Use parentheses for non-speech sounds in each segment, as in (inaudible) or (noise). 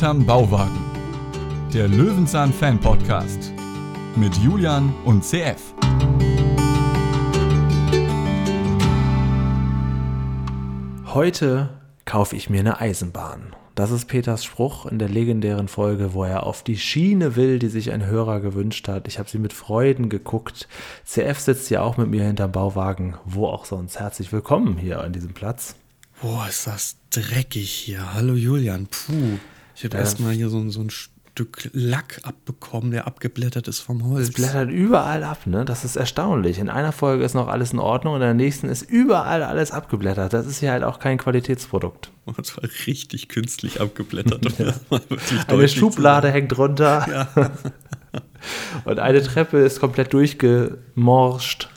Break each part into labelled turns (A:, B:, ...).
A: Hinterm Bauwagen. Der Löwenzahn Fan Podcast mit Julian und CF.
B: Heute kaufe ich mir eine Eisenbahn. Das ist Peters Spruch in der legendären Folge, wo er auf die Schiene will, die sich ein Hörer gewünscht hat. Ich habe sie mit Freuden geguckt. CF sitzt ja auch mit mir hinterm Bauwagen, wo auch sonst. Herzlich willkommen hier an diesem Platz.
C: Boah, ist das dreckig hier. Hallo Julian. Puh. Ich habe
B: Ja.
C: erstmal hier so, so ein Stück Lack abbekommen, der abgeblättert ist vom Holz.
B: Es blättert überall ab, ne? Das ist erstaunlich. In einer Folge ist noch alles in Ordnung, in der nächsten ist überall alles abgeblättert. Das ist hier halt auch kein Qualitätsprodukt.
C: Und zwar richtig künstlich abgeblättert. das (laughs) wirklich
B: Eine Schublade hängt runter. (laughs) Und eine Treppe ist komplett durchgemorscht.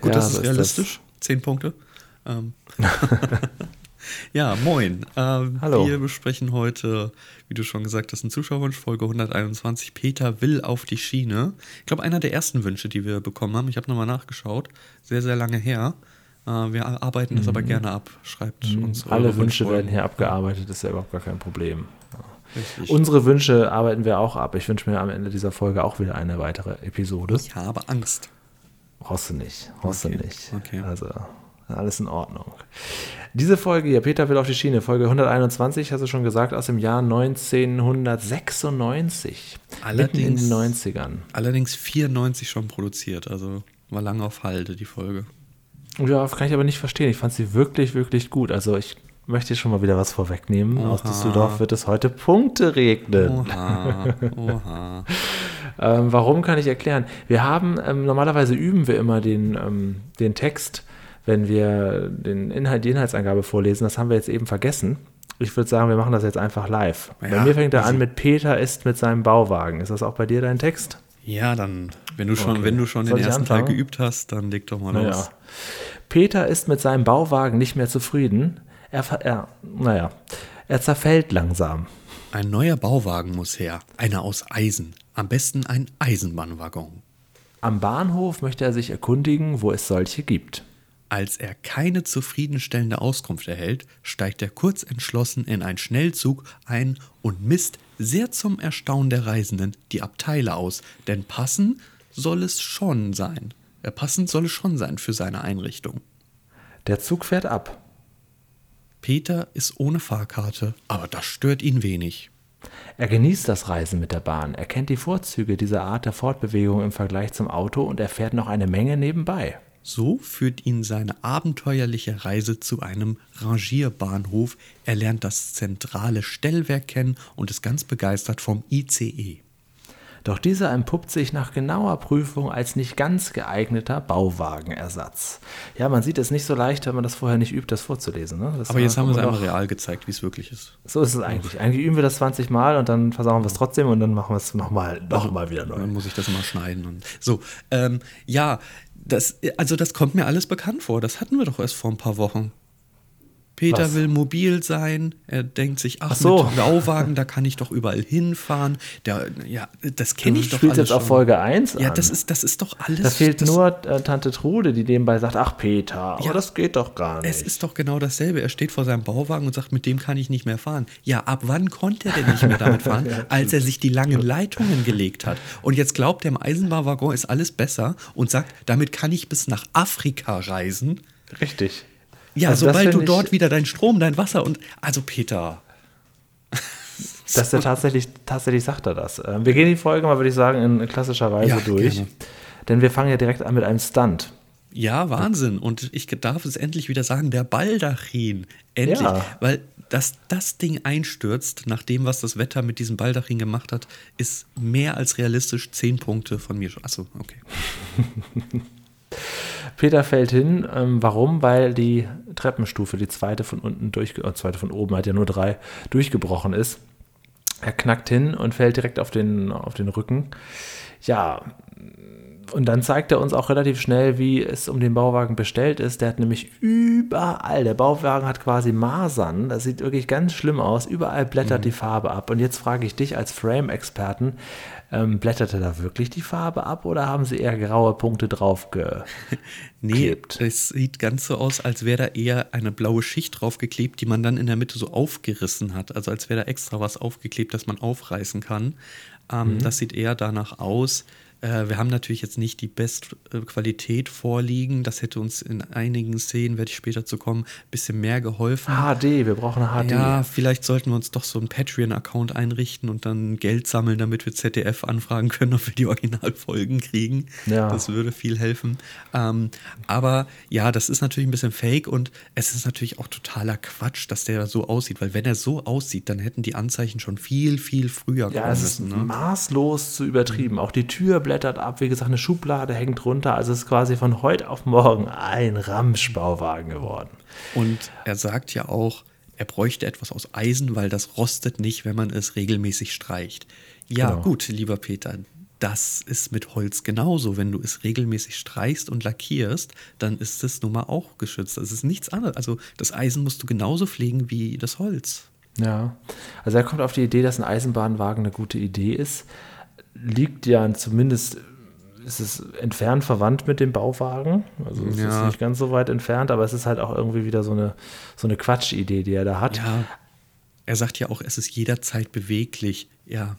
C: Gut,
B: Ja,
C: das ist
B: ist
C: realistisch. Zehn Punkte. Ähm. (laughs) (laughs) ja, moin. Ähm,
B: Hallo.
C: Wir besprechen heute, wie du schon gesagt hast, einen Zuschauerwunsch, Folge 121. Peter will auf die Schiene. Ich glaube, einer der ersten Wünsche, die wir bekommen haben. Ich habe nochmal nachgeschaut. Sehr, sehr lange her. Äh, wir arbeiten das aber gerne ab. Schreibt uns
B: Mhm. Alle Wünsche werden hier abgearbeitet, ist ja überhaupt gar kein Problem.
C: Richtig.
B: Unsere Wünsche arbeiten wir auch ab. Ich wünsche mir am Ende dieser Folge auch wieder eine weitere Episode.
C: ich habe Angst.
B: Du nicht, brauchst
C: Okay,
B: nicht.
C: okay.
B: Also, alles in Ordnung. Diese Folge hier, Peter will auf die Schiene, Folge 121, hast du schon gesagt, aus dem Jahr 1996.
C: Allerdings-
B: in den 90ern.
C: Allerdings 94 schon produziert. Also war lange auf Halde, die Folge.
B: Ja, kann ich aber nicht verstehen. Ich fand sie wirklich, wirklich gut. Also ich möchte schon mal wieder was vorwegnehmen. Aus
C: Oha.
B: Düsseldorf wird es heute Punkte regnen.
C: Oha, oha. (laughs)
B: Ähm, warum kann ich erklären? Wir haben, ähm, normalerweise üben wir immer den, ähm, den Text, wenn wir den Inhalt, die Inhaltsangabe vorlesen. Das haben wir jetzt eben vergessen. Ich würde sagen, wir machen das jetzt einfach live. bei
C: Ja,
B: mir fängt er an mit Peter ist mit seinem Bauwagen. Ist das auch bei dir dein Text?
C: Ja, dann, wenn du schon,
B: Okay.
C: wenn du schon
B: Soll
C: den ersten Teil
B: anfangen?
C: geübt hast, dann leg doch mal
B: Naja.
C: los.
B: Peter ist mit seinem Bauwagen nicht mehr zufrieden. Er, er, naja, er zerfällt langsam.
C: Ein neuer Bauwagen muss her. Einer aus Eisen. Am besten ein Eisenbahnwaggon.
B: Am Bahnhof möchte er sich erkundigen, wo es solche gibt.
C: Als er keine zufriedenstellende Auskunft erhält, steigt er kurz entschlossen in einen Schnellzug ein und misst sehr zum Erstaunen der Reisenden die Abteile aus, denn passend soll es schon sein. Ja, passend soll es schon sein für seine Einrichtung.
B: Der Zug fährt ab.
C: Peter ist ohne Fahrkarte, aber das stört ihn wenig.
B: Er genießt das Reisen mit der Bahn. Er kennt die Vorzüge dieser Art der Fortbewegung im Vergleich zum Auto und erfährt noch eine Menge nebenbei.
C: So führt ihn seine abenteuerliche Reise zu einem Rangierbahnhof. Er lernt das zentrale Stellwerk kennen und ist ganz begeistert vom ICE.
B: Doch dieser entpuppt sich nach genauer Prüfung als nicht ganz geeigneter Bauwagenersatz. Ja, man sieht es nicht so leicht, wenn man das vorher nicht übt, das vorzulesen. Ne? Das
C: Aber jetzt haben wir es einmal
B: doch-
C: real gezeigt, wie es wirklich ist.
B: So ist es eigentlich. Eigentlich üben wir das 20 Mal und dann versauen wir es trotzdem und dann machen wir es nochmal noch mal wieder neu.
C: Dann muss ich das immer schneiden. Und so, ähm, ja, das, also das kommt mir alles bekannt vor. Das hatten wir doch erst vor ein paar Wochen. Peter
B: Was?
C: will mobil sein. Er denkt sich, ach,
B: Ach so.
C: mit Bauwagen, da kann ich doch überall hinfahren. Der, ja, das kenne ich doch
B: spielst
C: alles
B: jetzt auf
C: schon.
B: Folge 1
C: Ja,
B: an.
C: das ist, das ist doch alles.
B: Da fehlt
C: das,
B: nur äh, Tante Trude, die nebenbei sagt, ach Peter, aber
C: Ja.
B: das geht doch gar nicht.
C: Es ist doch genau dasselbe. Er steht vor seinem Bauwagen und sagt, mit dem kann ich nicht mehr fahren. Ja, ab wann konnte er denn nicht mehr damit (laughs) fahren? als er sich die langen Leitungen gelegt hat. Und jetzt glaubt er, im Eisenbahnwaggon ist alles besser und sagt, damit kann ich bis nach Afrika reisen.
B: Richtig.
C: Ja,
B: Also
C: sobald du dort wieder dein Strom, dein Wasser und. Also, Peter. (laughs)
B: Dass er tatsächlich, tatsächlich sagt er das. Ähm, Wir gehen die Folge mal, würde ich sagen, in klassischer Weise
C: Ja,
B: durch.
C: gerne.
B: Denn wir fangen ja direkt an mit einem Stunt.
C: Ja, Wahnsinn. Und ich darf es endlich wieder sagen, der Baldachin. Endlich.
B: Ja.
C: Weil, dass das Ding einstürzt, nach dem, was das Wetter mit diesem Baldachin gemacht hat, ist mehr als realistisch. Zehn Punkte von mir. Achso, okay. (laughs)
B: Peter fällt hin. Ähm, warum? Weil die Treppenstufe, die zweite von unten durch, äh, zweite von oben, hat ja nur drei, durchgebrochen ist. Er knackt hin und fällt direkt auf den, auf den Rücken. Ja, Und dann zeigt er uns auch relativ schnell, wie es um den Bauwagen bestellt ist. Der hat nämlich überall, der Bauwagen hat quasi Masern. Das sieht wirklich ganz schlimm aus. Überall blättert mhm. die Farbe ab. Und jetzt frage ich dich als Frame-Experten, ähm, blätterte da wirklich die Farbe ab oder haben sie eher graue Punkte drauf (laughs)
C: Nee, es sieht ganz so aus, als wäre da eher eine blaue Schicht draufgeklebt, die man dann in der Mitte so aufgerissen hat. Also als wäre da extra was aufgeklebt, das man aufreißen kann. Ähm, mhm. Das sieht eher danach aus, äh, wir haben natürlich jetzt nicht die Bestqualität vorliegen. Das hätte uns in einigen Szenen, werde ich später zu kommen, ein bisschen mehr geholfen.
B: HD, wir brauchen eine HD.
C: Ja, vielleicht sollten wir uns doch so einen Patreon-Account einrichten und dann Geld sammeln, damit wir ZDF anfragen können, ob wir die Originalfolgen kriegen. Ja. Das würde viel helfen. Ähm, aber ja, das ist natürlich ein bisschen fake und es ist natürlich auch totaler Quatsch, dass der so aussieht, weil wenn er so aussieht, dann hätten die Anzeichen schon viel, viel früher
B: kommen ja, es ist Ne? Maßlos zu übertrieben. Auch die Tür bleibt blättert ab, wie gesagt, eine Schublade hängt runter. Also es ist quasi von heute auf morgen ein Ramschbauwagen geworden.
C: Und er sagt ja auch, er bräuchte etwas aus Eisen, weil das rostet nicht, wenn man es regelmäßig streicht. Ja, genau. gut, lieber Peter, das ist mit Holz genauso. Wenn du es regelmäßig streichst und lackierst, dann ist es nun mal auch geschützt. Das ist nichts anderes. Also das Eisen musst du genauso pflegen wie das Holz.
B: Ja, also er kommt auf die Idee, dass ein Eisenbahnwagen eine gute Idee ist liegt ja zumindest ist es entfernt verwandt mit dem Bauwagen. Also es ja. ist nicht ganz so weit entfernt, aber es ist halt auch irgendwie wieder so eine, so eine Quatschidee, die er da hat.
C: Ja. Er sagt ja auch, es ist jederzeit beweglich. Ja.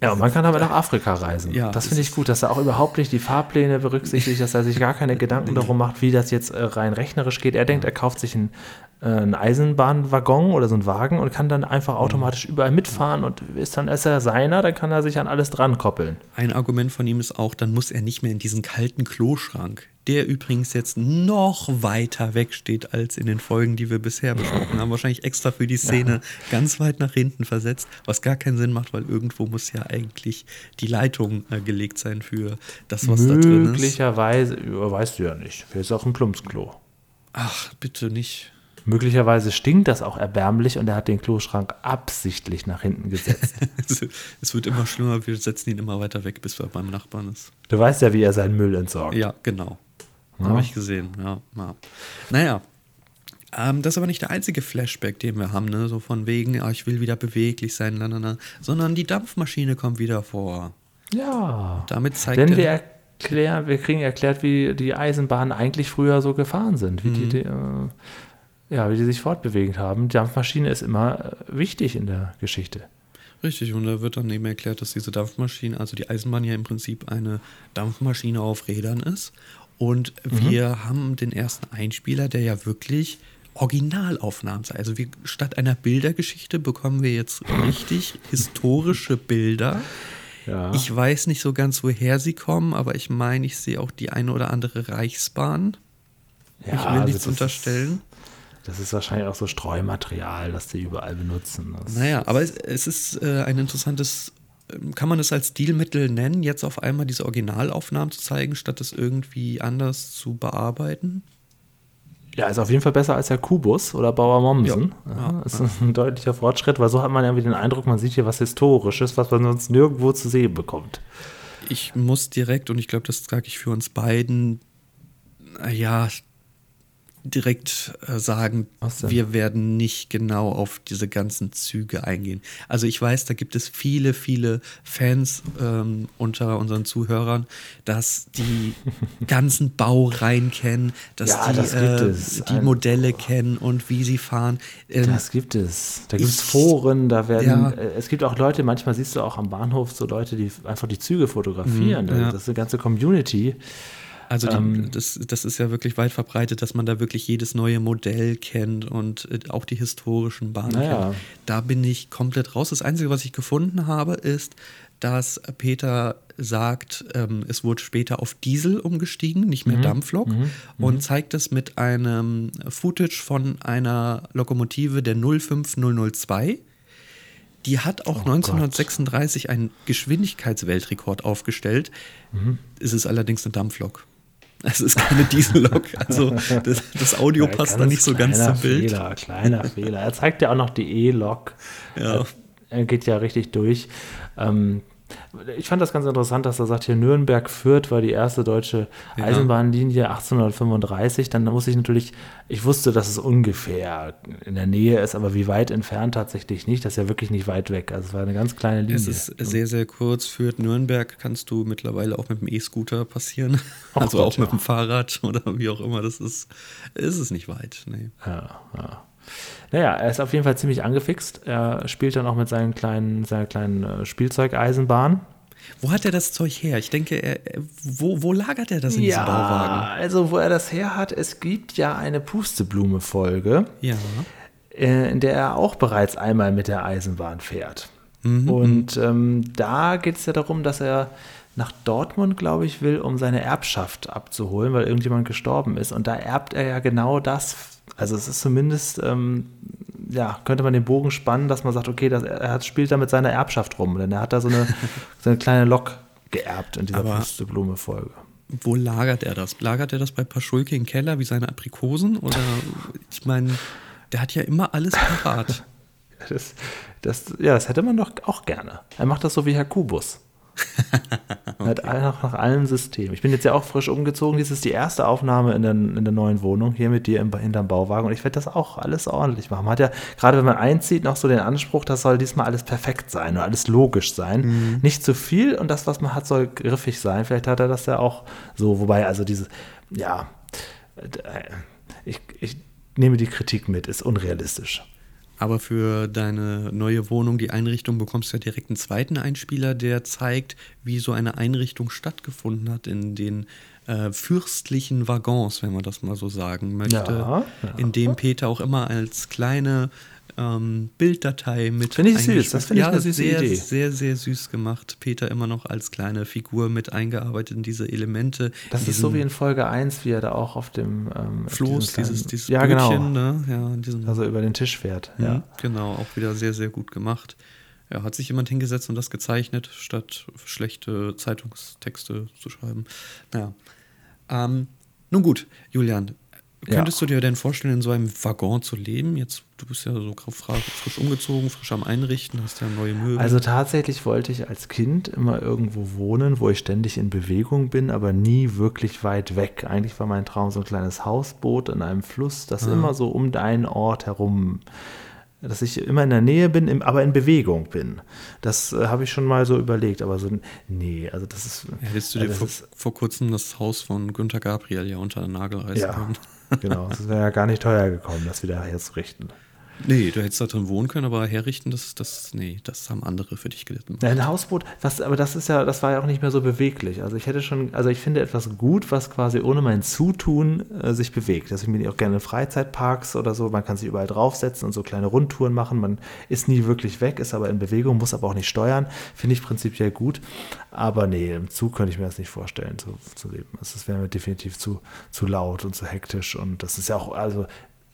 B: Ja, und man kann aber nach Afrika reisen. Ja, das finde ich gut, dass er auch überhaupt nicht die Fahrpläne berücksichtigt, dass er sich gar keine Gedanken darum macht, wie das jetzt äh, rein rechnerisch geht. Er denkt, er kauft sich ein äh, einen Eisenbahnwaggon oder so einen Wagen und kann dann einfach mhm. automatisch überall mitfahren und ist dann ist er seiner, dann kann er sich an alles dran koppeln.
C: Ein Argument von ihm ist auch, dann muss er nicht mehr in diesen kalten Kloschrank, der übrigens jetzt noch weiter weg steht als in den Folgen, die wir bisher besprochen haben. Wahrscheinlich extra für die Szene ganz weit nach hinten versetzt, was gar keinen Sinn macht, weil irgendwo muss ja eigentlich die Leitung äh, gelegt sein für das, was da drin
B: ist. Möglicherweise, weißt du ja nicht. Vielleicht ist auch ein Plumpsklo.
C: Ach, bitte nicht.
B: Möglicherweise stinkt das auch erbärmlich und er hat den Kloschrank absichtlich nach hinten gesetzt. (laughs)
C: es wird immer schlimmer, wir setzen ihn immer weiter weg, bis er beim Nachbarn ist.
B: Du weißt ja, wie er seinen Müll entsorgt.
C: Ja, genau. Ja. Habe ich gesehen, ja. ja. Naja, ähm, das ist aber nicht der einzige Flashback, den wir haben, ne? So von wegen, ah, ich will wieder beweglich sein, na, na, na. sondern die Dampfmaschine kommt wieder vor.
B: Ja.
C: Damit zeigt
B: Denn wir erklären, wir kriegen erklärt, wie die Eisenbahnen eigentlich früher so gefahren sind, wie mhm. die, die äh, ja, wie die sich fortbewegt haben. Die Dampfmaschine ist immer äh, wichtig in der Geschichte.
C: Richtig, und da wird dann eben erklärt, dass diese Dampfmaschine, also die Eisenbahn ja im Prinzip eine Dampfmaschine auf Rädern ist. Und mhm. wir haben den ersten Einspieler, der ja wirklich Originalaufnahmen sei. Also wir, statt einer Bildergeschichte bekommen wir jetzt richtig historische Bilder. Ja. Ich weiß nicht so ganz, woher sie kommen, aber ich meine, ich sehe auch die eine oder andere Reichsbahn. Ja, ich will also nichts unterstellen.
B: Das ist wahrscheinlich auch so Streumaterial, das die überall benutzen.
C: Das naja, aber es, es ist äh, ein interessantes, kann man es als Stilmittel nennen, jetzt auf einmal diese Originalaufnahmen zu zeigen, statt es irgendwie anders zu bearbeiten?
B: Ja, ist auf jeden Fall besser als der Kubus oder Bauer Mommsen. Ja, ja, ist ja. ein deutlicher Fortschritt, weil so hat man irgendwie den Eindruck, man sieht hier was Historisches, was man sonst nirgendwo zu sehen bekommt.
C: Ich muss direkt, und ich glaube, das sage ich für uns beiden, ja, direkt äh, sagen, wir werden nicht genau auf diese ganzen Züge eingehen. Also ich weiß, da gibt es viele, viele Fans ähm, unter unseren Zuhörern, dass die (laughs) ganzen Baureihen kennen, dass ja, die, das äh, die Modelle kennen und wie sie fahren.
B: Ähm, das gibt es. Da gibt es Foren, da werden, ja. äh, es gibt auch Leute, manchmal siehst du auch am Bahnhof so Leute, die einfach die Züge fotografieren. Mhm, ja. Das ist eine ganze Community.
C: Also die, ähm, das, das ist ja wirklich weit verbreitet, dass man da wirklich jedes neue Modell kennt und äh, auch die historischen Bahnen naja. kennt. Da bin ich komplett raus. Das Einzige, was ich gefunden habe, ist, dass Peter sagt, ähm, es wurde später auf Diesel umgestiegen, nicht mehr mhm. Dampflok, mhm. und mhm. zeigt es mit einem Footage von einer Lokomotive der 05002. Die hat auch oh 1936 Gott. einen Geschwindigkeitsweltrekord aufgestellt. Mhm. Es ist allerdings eine Dampflok. Es ist keine Diesellok. (laughs) Also das, das Audio ja, passt da nicht so ganz zum Bild.
B: Fehler, kleiner (laughs) Fehler. Er zeigt ja auch noch die E-Lok. Ja. Er geht ja richtig durch. Ähm, Ich fand das ganz interessant, dass er sagt, hier Nürnberg führt, war die erste deutsche
C: Ja.
B: Eisenbahnlinie 1835. Dann muss ich natürlich, ich wusste, dass es ungefähr in der Nähe ist, aber wie weit entfernt tatsächlich nicht. Das ist ja wirklich nicht weit weg. Also es war eine ganz kleine Linie.
C: Es ist sehr, sehr kurz. Führt Nürnberg kannst du mittlerweile auch mit dem E-Scooter passieren. (laughs)
B: Ach
C: also
B: Gott,
C: auch mit
B: ja.
C: dem Fahrrad oder wie auch immer. Das ist, ist es nicht weit. Nee.
B: Ja, ja. Naja, er ist auf jeden Fall ziemlich angefixt. Er spielt dann auch mit seinen kleinen, seiner kleinen äh, Spielzeugeisenbahn.
C: Wo hat er das Zeug her? Ich denke, er, wo, wo lagert er das in diesem Bauwagen?
B: also wo er das her hat, es gibt ja eine Pusteblume-Folge,
C: Ja.
B: äh, in der er auch bereits einmal mit der Eisenbahn fährt.
C: Mhm,
B: Und ähm, da geht es ja darum, dass er nach Dortmund, glaube ich, will, um seine Erbschaft abzuholen, weil irgendjemand gestorben ist. Und da erbt er ja genau das. Also es ist zumindest, ähm, ja, könnte man den Bogen spannen, dass man sagt, okay, das, er hat, spielt da mit seiner Erbschaft rum. Denn er hat da so eine, (laughs) so eine kleine Lok geerbt in dieser Pusteblume-Folge.
C: Wo lagert er das? Lagert er das bei Paschulke im Keller wie seine Aprikosen? Oder ich meine, der hat ja immer alles parat. (laughs)
B: Das, das, ja, das hätte man doch auch gerne. Er macht das so wie Herr Kubus. (laughs) Hat all- nach, nach allen Systemen. Ich bin jetzt ja auch frisch umgezogen. Dies ist die erste Aufnahme in der, in der neuen Wohnung hier mit dir im, hinterm Bauwagen. Und ich werde das auch alles ordentlich machen. Man hat ja, gerade wenn man einzieht, noch so den Anspruch, das soll diesmal alles perfekt sein und alles logisch sein. Nicht zu viel und das, was man hat, soll griffig sein. Vielleicht hat er das ja auch so. Wobei, also diese, ja, äh, ich, ich nehme die Kritik mit, ist unrealistisch.
C: Aber für deine neue Wohnung, die Einrichtung, bekommst du ja direkt einen zweiten Einspieler, der zeigt, wie so eine Einrichtung stattgefunden hat in den äh, fürstlichen Waggons, wenn man das mal so sagen möchte.
B: Ja, ja.
C: In dem Peter auch immer als kleine ähm, Bilddatei mit.
B: Finde ich süß, das finde ich
C: ja,
B: eine süße
C: sehr,
B: Idee.
C: Sehr, sehr süß gemacht. Peter immer noch als kleine Figur mit eingearbeitet in diese Elemente.
B: Das ist so
C: diesen
B: wie in Folge 1, wie er da auch auf dem ähm,
C: Floß, dieses, dieses
B: ja,
C: Bötchen,
B: genau.
C: ne? Ja, in diesem
B: Also über den Tisch fährt.
C: Mhm,
B: Ja.
C: Genau, auch wieder sehr, sehr gut gemacht. Ja, hat sich jemand hingesetzt und das gezeichnet, statt schlechte Zeitungstexte zu schreiben. Naja. Ähm, nun gut, Julian,
B: Ja.
C: könntest du dir denn vorstellen, in so einem Waggon zu leben? Jetzt, du bist ja so frisch umgezogen, frisch am Einrichten, hast ja neue Möbel.
B: Also tatsächlich wollte ich als Kind immer irgendwo wohnen, wo ich ständig in Bewegung bin, aber nie wirklich weit weg. Eigentlich war mein Traum so ein kleines Hausboot in einem Fluss, das immer so um einen Ort herum, dass ich immer in der Nähe bin, im, aber in Bewegung bin. Das äh, habe ich schon mal so überlegt, aber so, nee, also das ist.
C: Hättest du
B: also
C: dir
B: das
C: vor,
B: ist-
C: vor kurzem das Haus von Günter Gabriel ja unter den Nagel reißen
B: Ja,
C: können? (laughs)
B: genau. Es wäre ja gar nicht teuer gekommen, das wieder herzurichten.
C: Nee, du hättest da drin wohnen können, aber herrichten, das, das, nee, das haben andere für dich gelitten.
B: Ja, ein Hausboot, was, aber das ist ja, das war ja auch nicht mehr so beweglich. Also ich hätte schon, also ich finde etwas gut, was quasi ohne mein Zutun äh, sich bewegt. Deswegen bin ich auch gerne in Freizeitparks oder so. Man kann sich überall draufsetzen und so kleine Rundtouren machen. Man ist nie wirklich weg, ist aber in Bewegung, muss aber auch nicht steuern. Finde ich prinzipiell gut. Aber nee, im Zug könnte ich mir das nicht vorstellen, zu, zu leben. Also Das wäre mir definitiv zu, zu laut und zu hektisch. Und das ist ja auch, also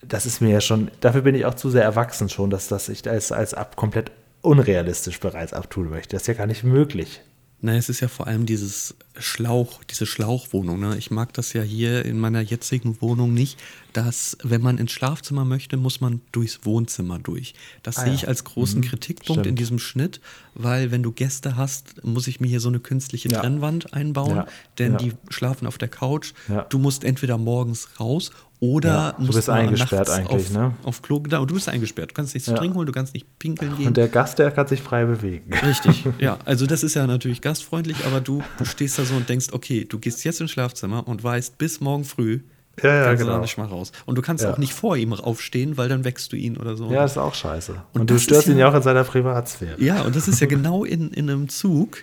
B: das ist mir ja schon, dafür bin ich auch zu sehr erwachsen schon, dass das ich als, als ab komplett unrealistisch bereits abtun möchte. Das ist ja gar nicht möglich.
C: Na, es ist ja vor allem dieses Schlauch, diese Schlauchwohnung. Ne? Ich mag das ja hier in meiner jetzigen Wohnung nicht, dass, wenn man ins Schlafzimmer möchte, muss man durchs Wohnzimmer durch. Das
B: Ah
C: sehe
B: ja.
C: ich als großen Kritikpunkt in
B: Stimmt.
C: diesem Schnitt, weil wenn du Gäste hast, muss ich mir hier so eine künstliche
B: Ja.
C: Trennwand einbauen,
B: Ja.
C: denn die schlafen auf der Couch. Du musst entweder morgens raus oder
B: Ja, du bist eingesperrt eigentlich,
C: auf,
B: ne?
C: auf Klo. Genau, du bist eingesperrt. Du kannst nichts zu
B: Ja.
C: trinken holen, du kannst nicht pinkeln gehen.
B: Und der Gast, der kann sich frei bewegen.
C: Richtig, (laughs) ja. Also das ist ja natürlich gastfreundlich, aber du stehst da so und denkst, okay, du gehst jetzt ins Schlafzimmer und weißt, bis morgen früh
B: Ja, ja,
C: kannst du
B: genau.
C: da nicht mal raus. Und du kannst
B: Ja.
C: auch nicht vor ihm aufstehen, weil dann wächst du ihn oder so.
B: Ja, das ist auch scheiße. Und,
C: Und
B: du störst ihn
C: ja-
B: ja auch in seiner Privatsphäre.
C: Ja, und das ist ja genau in, in einem Zug.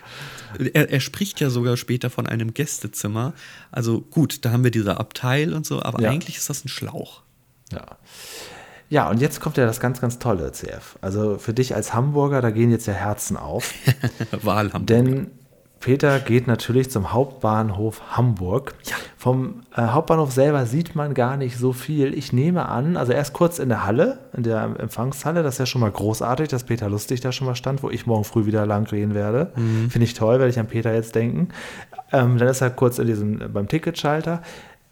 C: Er, er spricht ja sogar später von einem Gästezimmer. Also gut, da haben wir dieser Abteil und so, aber
B: Ja.
C: eigentlich ist das ein Schlauch.
B: Ja. Ja, und jetzt kommt ja das ganz, ganz Tolle, CF. Also für dich als Hamburger, da gehen jetzt ja Herzen auf. (laughs)
C: Wahlhamburg.
B: Denn Peter geht natürlich zum Hauptbahnhof Hamburg. Vom äh, Hauptbahnhof selber sieht man gar nicht so viel. Ich nehme an, also er ist kurz in der Halle, in der Empfangshalle. Das ist ja schon mal großartig, dass Peter Lustig da schon mal stand, wo ich morgen früh wieder lang gehen werde. Finde ich toll, werde ich an Peter jetzt denken. Ähm, dann ist er kurz in diesem, beim Ticketschalter.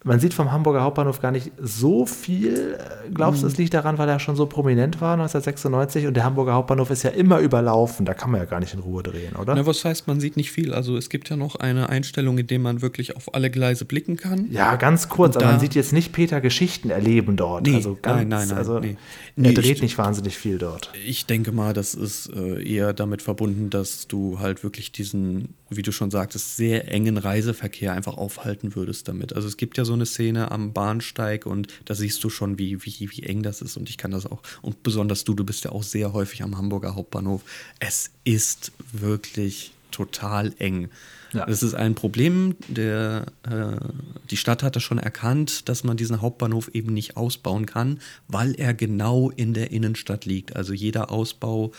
B: Man sieht vom Hamburger Hauptbahnhof gar nicht so viel. Glaubst du, es liegt daran, weil er schon so prominent war 1996 und der Hamburger Hauptbahnhof ist ja immer überlaufen. Da kann man ja gar nicht in Ruhe drehen, oder?
C: Na, was heißt, man sieht nicht viel? Also es gibt ja noch eine Einstellung, in der man wirklich auf alle Gleise blicken kann.
B: Ja, ganz kurz, aber man sieht jetzt nicht Peter Geschichten erleben dort.
C: Nee,
B: also ganz,
C: nein, nein, nein,
B: also
C: nee.
B: Er
C: Nee,
B: dreht
C: ich-
B: nicht wahnsinnig viel dort.
C: Ich denke mal, das ist äh, eher damit verbunden, dass du halt wirklich diesen, wie du schon sagtest, sehr engen Reiseverkehr einfach aufhalten würdest damit. Also es gibt ja so eine Szene am Bahnsteig und da siehst du schon, wie, wie, wie eng das ist und ich kann das auch. Und besonders du, du bist ja auch sehr häufig am Hamburger Hauptbahnhof. Es ist wirklich total eng.
B: Ja.
C: Das ist ein Problem. Der, äh, die Stadt hatte schon erkannt, dass man diesen Hauptbahnhof eben nicht ausbauen kann, weil er genau in der Innenstadt liegt. Also jeder Ausbau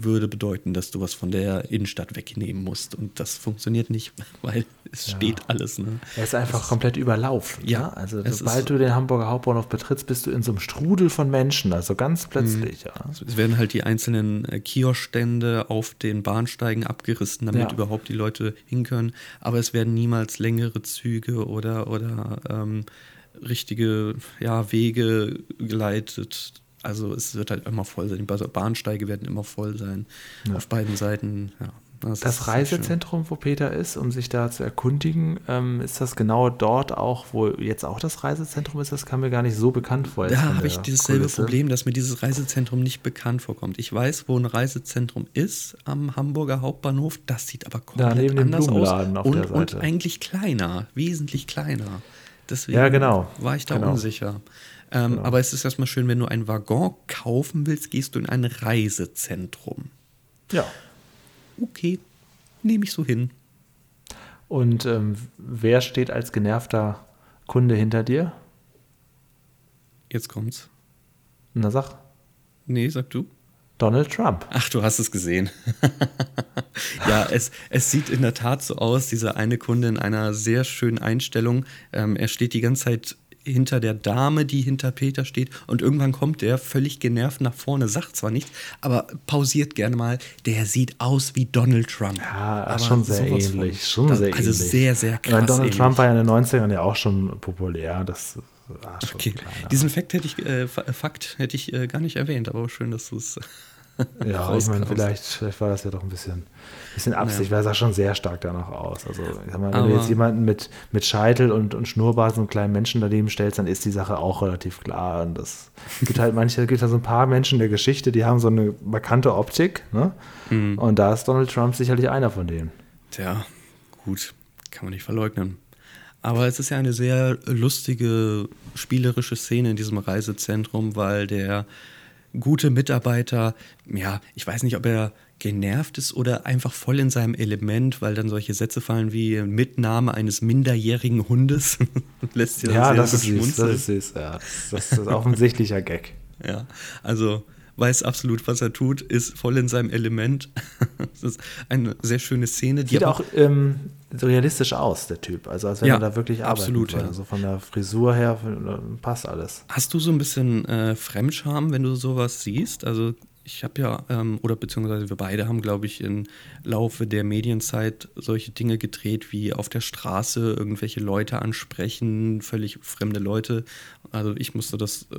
C: würde bedeuten, dass du was von der Innenstadt wegnehmen musst. Und das funktioniert nicht, (laughs) weil es steht alles. Ne?
B: Er ist einfach komplett überlaufen.
C: Ja,
B: Ja, also sobald du den Hamburger Hauptbahnhof betrittst, bist du in so einem Strudel von Menschen, also ganz
C: Mhm.
B: plötzlich. Ja.
C: Es werden halt die einzelnen äh, Kioskstände auf den Bahnsteigen abgerissen, damit
B: Ja.
C: überhaupt die Leute hin können. Aber es werden niemals längere Züge oder, oder ähm, richtige ja, Wege geleitet. Also es wird halt immer voll sein. Die Ba- Bahnsteige werden immer voll sein. Auf beiden Seiten. Ja, das,
B: Das. Reisezentrum, wo Peter ist, um sich da zu erkundigen, ähm, ist das genau dort auch, wo jetzt auch das Reisezentrum ist? Das kam mir gar nicht so bekannt vor.
C: Da habe ich dieses selbe. Problem, dass mir dieses Reisezentrum nicht bekannt vorkommt. Ich weiß, wo ein Reisezentrum ist am Hamburger Hauptbahnhof. Das sieht aber komplett
B: dem
C: anders aus und, und eigentlich kleiner, wesentlich kleiner. Deswegen
B: Ja, genau.
C: war ich da
B: Genau.
C: unsicher. Ähm, Aber es ist erstmal schön, wenn du einen Waggon kaufen willst, gehst du in ein Reisezentrum.
B: Ja.
C: Okay, nehme ich so hin.
B: Und ähm, wer steht als genervter Kunde hinter dir?
C: Jetzt kommt's.
B: Na sag,
C: Nee, sag du.
B: Donald Trump.
C: Ach, du hast es gesehen. (laughs) ja, es, es sieht in der Tat so aus, dieser eine Kunde in einer sehr schönen Einstellung. Ähm, er steht die ganze Zeit hinter der Dame, die hinter Peter steht. Und irgendwann kommt er völlig genervt nach vorne, sagt zwar nichts, aber pausiert gerne mal. Der sieht aus wie Donald Trump.
B: Ja,
C: aber
B: schon sehr ähnlich. Schon
C: Das-
B: sehr
C: also
B: ähnlich.
C: sehr, sehr krass.
B: meine, Donald
C: ähnlich.
B: Trump war ja in den 90ern ja auch schon populär. Das war schon
C: Okay. Diesen Fakt hätte ich, äh, Fa- Fakt hätte ich äh, gar nicht erwähnt, aber schön, dass du es.
B: Ja, ich meine, vielleicht, vielleicht war das ja doch ein bisschen, bisschen Absicht, weil er sah schon sehr stark danach aus. Also, mal, wenn
C: Aber-
B: du jetzt jemanden mit, mit Scheitel und, und Schnurrbart, so einen kleinen Menschen daneben stellst, dann ist die Sache auch relativ klar. Und das (laughs) gibt halt manche, gibt halt so ein paar Menschen in der Geschichte, die haben so eine markante Optik. Ne?
C: Mhm.
B: Und da ist Donald Trump sicherlich einer von denen.
C: Tja, gut, kann man nicht verleugnen. Aber es ist ja eine sehr lustige, spielerische Szene in diesem Reisezentrum, weil der gute Mitarbeiter, ja, ich weiß nicht, ob er genervt ist oder einfach voll in seinem Element, weil dann solche Sätze fallen wie Mitnahme eines minderjährigen Hundes. (laughs) Lässt sich
B: Ja, das ist süß. Das ist süß. Ja, das, das ist offensichtlicher Gag. (laughs)
C: Ja, also weiß absolut, was er tut, ist voll in seinem Element. (laughs) das ist eine sehr schöne Szene, die
B: Sieht auch ähm, realistisch aus, der Typ. Also als wenn
C: Ja,
B: er da wirklich arbeitet.
C: absolut, ja.
B: Also von der Frisur her äh, passt alles.
C: Hast du so ein bisschen äh, Fremdscham, wenn du sowas siehst? Also ich habe ja, ähm, oder beziehungsweise wir beide haben, glaube ich, im Laufe der Medienzeit solche Dinge gedreht, wie auf der Straße irgendwelche Leute ansprechen, völlig fremde Leute. Also ich musste das, äh,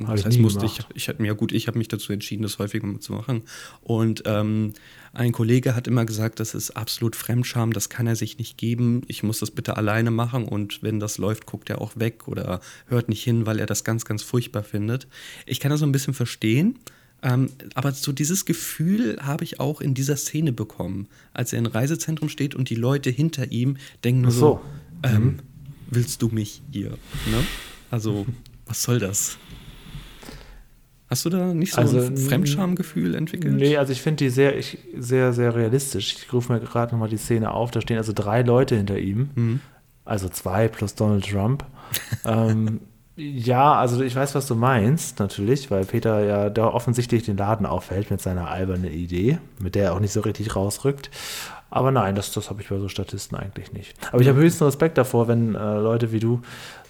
C: das
B: ich
C: heißt, musste ich,
B: gemacht.
C: ich hatte mir gut, ich habe mich dazu entschieden, das häufiger zu machen. Und ähm, ein Kollege hat immer gesagt, das ist absolut Fremdscham, das kann er sich nicht geben. Ich muss das bitte alleine machen und wenn das läuft, guckt er auch weg oder hört nicht hin, weil er das ganz, ganz furchtbar findet. Ich kann das so ein bisschen verstehen. Ähm, aber so dieses Gefühl habe ich auch in dieser Szene bekommen, als er im Reisezentrum steht und die Leute hinter ihm denken nur so,
B: so.
C: ähm, willst du mich hier? Ne? Also, was soll das? Hast du da nicht so
B: Also,
C: ein Fremdschamgefühl entwickelt?
B: Nee, also ich finde die sehr, ich, sehr, sehr realistisch. Ich rufe mir gerade nochmal die Szene auf. Da stehen also drei Leute hinter ihm.
C: Mhm.
B: Also zwei plus Donald Trump. ähm, (laughs) ja, also ich weiß, was du meinst, natürlich, weil Peter ja da offensichtlich den Laden aufhält mit seiner albernen Idee, mit der er auch nicht so richtig rausrückt. Aber nein, das, das habe ich bei so Statisten eigentlich nicht. Aber ich habe höchsten Respekt davor, wenn äh, Leute wie du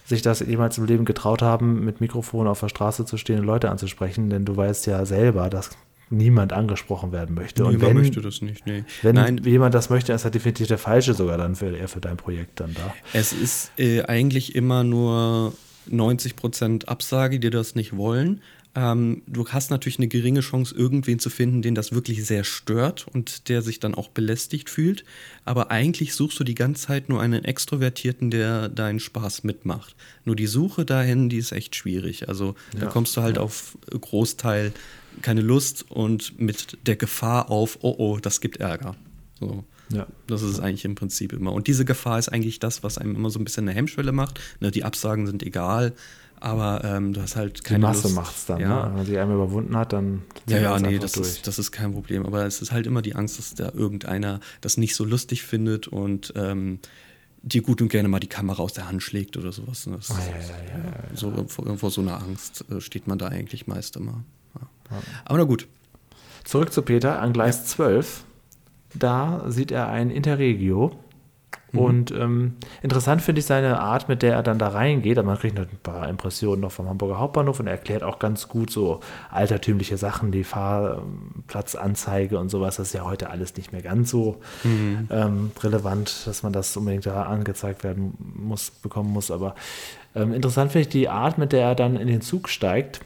B: sich das jemals im Leben getraut haben, mit Mikrofon auf der Straße zu stehen und Leute anzusprechen, denn du weißt ja selber, das niemand angesprochen werden möchte.
C: Nee,
B: Und wenn,
C: möchte das nicht. Nee.
B: wenn
C: Nein,
B: jemand das möchte, ist er definitiv der Falsche sogar dann für, eher für dein Projekt dann da.
C: Es ist äh, eigentlich immer nur 90% Absage, die das nicht wollen. Ähm, du hast natürlich eine geringe Chance, irgendwen zu finden, den das wirklich sehr stört und der sich dann auch belästigt fühlt. Aber eigentlich suchst du die ganze Zeit nur einen Extrovertierten, der deinen Spaß mitmacht. Nur die Suche dahin, die ist echt schwierig. Also da
B: Ja,
C: kommst du halt auf Großteil keine Lust und mit der Gefahr auf, oh oh, das gibt Ärger. So.
B: Ja.
C: Das ist es eigentlich im Prinzip immer. Und diese Gefahr ist eigentlich das, was einem immer so ein bisschen eine Hemmschwelle macht. Ne, die Absagen sind egal, aber ähm, du hast halt
B: Die
C: keine
B: Masse
C: Lust.
B: macht es dann.
C: Ja,
B: Ne? Wenn sich einmal überwunden hat, dann
C: ja, ja, nee, das
B: durch.
C: ist, das ist kein Problem. Aber es ist halt immer die Angst, dass da irgendeiner das nicht so lustig findet und ähm, dir gut und gerne mal die Kamera aus der Hand schlägt oder sowas. ne? Das,
B: Ah, ja, ja, ja, ja.
C: So vor, vor so einer Angst äh, steht man da eigentlich meist immer. Ja. Aber na gut.
B: Zurück zu Peter an Gleis 12. Da sieht er ein Interregio.
C: Mhm.
B: Und ähm, interessant finde ich seine Art, mit der er dann da reingeht. Aber man kriegt noch ein paar Impressionen noch vom Hamburger Hauptbahnhof und er erklärt auch ganz gut so altertümliche Sachen, die Fahrplatzanzeige und sowas. Das ist ja heute alles nicht mehr ganz so
C: Mhm.
B: ähm, relevant, dass man das unbedingt da angezeigt werden muss, bekommen muss. Aber ähm, interessant finde ich die Art, mit der er dann in den Zug steigt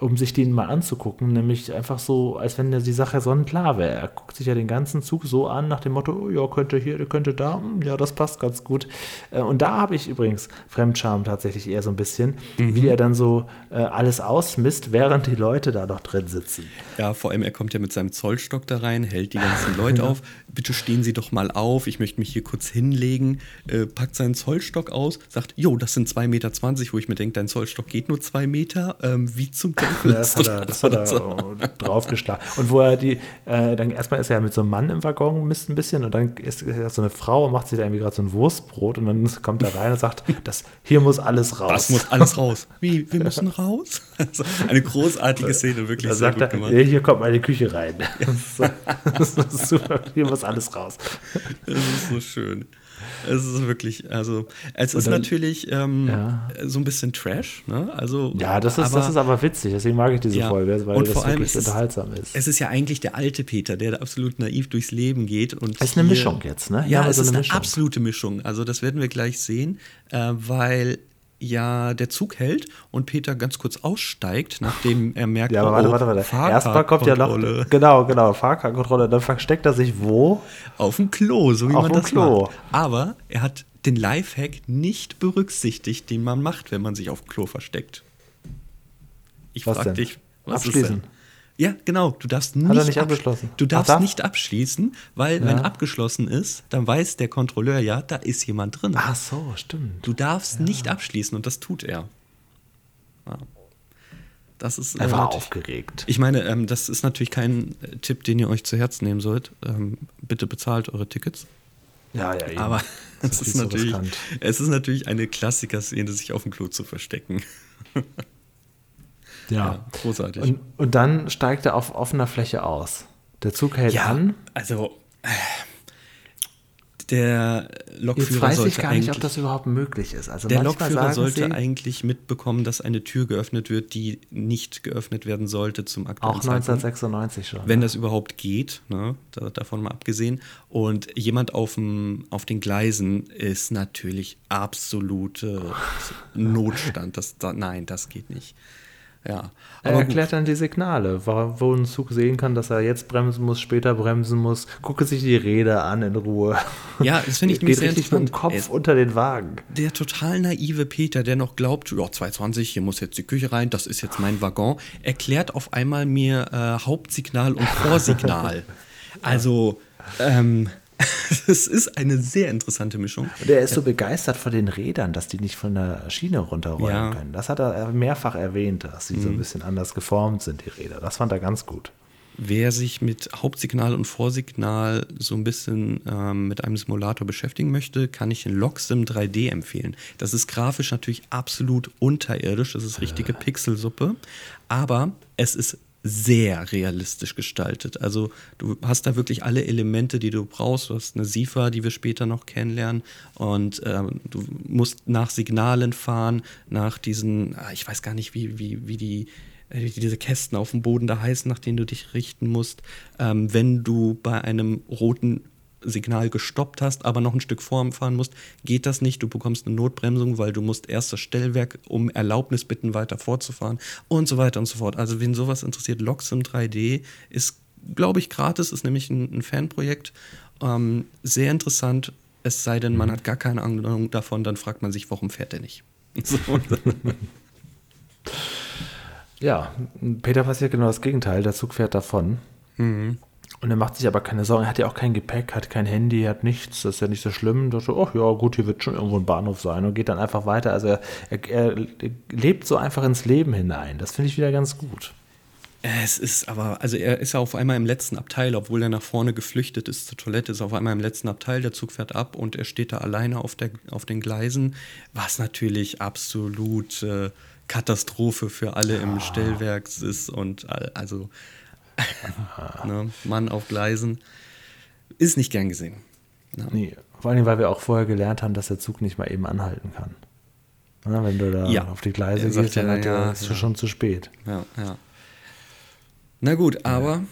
B: um sich den mal anzugucken, nämlich einfach so, als wenn die Sache sonnenklar wäre. Er guckt sich ja den ganzen Zug so an, nach dem Motto, oh, ja, könnte hier, könnte da, hm, ja, das passt ganz gut. Äh, Und da habe ich übrigens Fremdscham tatsächlich eher so ein bisschen, wie er dann so äh, alles ausmisst, während die Leute da noch drin sitzen.
C: Ja, vor allem, er kommt ja mit seinem Zollstock da rein, hält die ganzen Leute (laughs) auf. Bitte stehen Sie doch mal auf, ich möchte mich hier kurz hinlegen. Äh, packt seinen Zollstock aus, sagt, jo, das sind 2,20 Meter, wo ich mir denke, dein Zollstock geht nur 2 Meter. Ähm, wie zum Teufel
B: Das hat er, das hat er draufgeschlagen. Und wo er die, äh, dann erstmal ist er ja mit so einem Mann im Waggon misst ein bisschen und dann ist, ist so eine Frau und macht sich da irgendwie gerade so ein Wurstbrot und dann (laughs) kommt er rein und sagt, das, hier muss alles raus.
C: Das muss alles raus. Wie, wir müssen raus? (laughs) Also eine großartige Szene, wirklich
B: Da sagt er,
C: gemacht.
B: "Ja, hier kommt meine Küche rein. Ist, (laughs) das ist super, hier muss alles raus. (laughs)
C: Es ist so schön. Es ist wirklich, also, es ist
B: dann-
C: natürlich ähm,
B: Ja.
C: so ein bisschen Trash, ne? Also,
B: Ja, das ist, das ist aber witzig, deswegen mag ich diese
C: Ja.
B: Folge, weil
C: Und
B: das
C: vor allem
B: wirklich
C: ist
B: unterhaltsam ist.
C: Es ist ja eigentlich der alte Peter, der absolut naiv durchs Leben geht. Und
B: Es ist eine Mischung jetzt, ne?
C: Ja,
B: wir
C: es
B: so
C: ist
B: eine
C: eine
B: Mischung.
C: absolute Mischung. Also das werden wir gleich sehen, äh, weil ja der Zug hält und Peter ganz kurz aussteigt, nachdem er (laughs) merkt,
B: Ja, aber
C: oh,
B: warte,
C: oh,
B: warte, warte. Erstmal kommt ja noch, genau, genau, Fahrkartkontrolle, dann versteckt er sich wo?
C: auf dem Klo, so wie
B: Auf
C: man
B: dem
C: das
B: Klo.
C: macht. Aber er hat den Lifehack nicht berücksichtigt, den man macht, wenn man sich auf dem Klo versteckt. Ich
B: Was
C: frage
B: denn?
C: dich, was
B: Abschließen.
C: ist denn? Ja, genau. Du darfst nicht,
B: er nicht abgeschlossen?
C: Du
B: Ach,
C: darfst
B: darf?
C: nicht abschließen, weil wenn
B: Ja.
C: abgeschlossen ist, dann weiß der Kontrolleur ja, da ist jemand drin.
B: Ach so, stimmt.
C: Du darfst nicht abschließen und das tut er. Ja. Das ist
B: Er
C: äh,
B: war aufgeregt.
C: Ich meine, ähm, das ist natürlich kein äh, Tipp, den ihr euch zu Herzen nehmen sollt. Ähm, bitte bezahlt eure Tickets.
B: Ja, ja, eben.
C: Aber (laughs) es
B: ist zu
C: natürlich,
B: riskant.
C: es ist natürlich eine Klassiker-Szene, sich auf dem Klo zu verstecken. (laughs)
B: Ja.
C: großartig.
B: Und, und dann steigt er auf offener Fläche aus. Der Zug hält an.
C: also der
B: Jetzt
C: Lokführer
B: weiß ich
C: sollte
B: gar nicht, ob das überhaupt möglich ist. Also
C: der Lokführer sollte
B: sie,
C: eigentlich mitbekommen, dass eine Tür geöffnet wird, die nicht geöffnet werden sollte zum aktuellen
B: auch
C: Zeitpunkt.
B: 1996 schon.
C: Wenn das überhaupt geht, ne, da, davon mal abgesehen. Und jemand auf, dem, auf den Gleisen ist natürlich absolute (laughs) Notstand. Das, da, nein, das geht nicht. Ja,
B: er
C: aber gut.
B: erklärt dann die Signale, wo wo ein Zug sehen kann, dass er jetzt bremsen muss, später bremsen muss. Gucke sich die Räder an in Ruhe.
C: Ja, das finde ich (laughs) nämlich sehr
B: richtig mit dem. Kopf
C: Es-
B: unter den Wagen.
C: Der total naive Peter, der noch glaubt, ja, 220, hier muss jetzt die Küche rein, das ist jetzt mein Waggon, erklärt auf einmal mir äh, Hauptsignal und Vorsignal. (laughs) Also, ähm, (laughs) es ist eine sehr interessante Mischung.
B: Und er ist so begeistert von den Rädern, dass die nicht von der Schiene runterrollen
C: Ja. Mhm.
B: können. Das hat er mehrfach erwähnt, dass sie so ein bisschen anders geformt sind, die Räder. Das fand er ganz gut.
C: Wer sich mit Hauptsignal und Vorsignal so ein bisschen ähm, mit einem Simulator beschäftigen möchte, kann ich den Logsim 3D empfehlen. Das ist grafisch natürlich absolut unterirdisch, das ist richtige Pixelsuppe, aber es ist sehr realistisch gestaltet. Also du hast da wirklich alle Elemente, die du brauchst. Du hast eine SIFA, die wir später noch kennenlernen und ähm, du musst nach Signalen fahren, nach diesen, ah, ich weiß gar nicht, wie, wie, wie die äh, diese Kästen auf dem Boden da heißen, nach denen du dich richten musst. Ähm, wenn du bei einem roten Signal gestoppt hast, aber noch ein Stück vorfahren musst, geht das nicht. Du bekommst eine Notbremsung, weil du musst erst das Stellwerk um Erlaubnis bitten, weiter fortzufahren und so weiter und so fort. Also wen sowas interessiert, Loxim 3D ist, glaube ich, gratis, ist nämlich ein, ein Fanprojekt. Ähm, sehr interessant, es sei denn, man mhm. hat gar keine Ahnung davon, dann fragt man sich, warum fährt er nicht. (laughs)
B: ja, Peter passiert genau das Gegenteil. Der Zug fährt davon. Mhm. Und er macht sich aber keine Sorgen. Er hat ja auch kein Gepäck, hat kein Handy, hat nichts. Das ist ja nicht so schlimm. Da so, ach ja, gut, hier wird schon irgendwo ein Bahnhof sein und geht dann einfach weiter. Also er, er, er lebt so einfach ins Leben hinein. Das finde ich wieder ganz gut.
C: Es ist aber, also er ist ja auf einmal im letzten Abteil, obwohl er nach vorne geflüchtet ist zur Toilette, ist auf einmal im letzten Abteil, der Zug fährt ab und er steht da alleine auf, der, auf den Gleisen, was natürlich absolut äh, Katastrophe für alle im ah. Stellwerk ist und also (laughs) ne, Mann auf Gleisen ist nicht gern gesehen.
B: Ja. Nee, vor allem, weil wir auch vorher gelernt haben, dass der Zug nicht mal eben anhalten kann. Na, wenn du da ja. auf die Gleise gehst, dann ja, ist es schon zu spät.
C: Ja, ja. Na gut, aber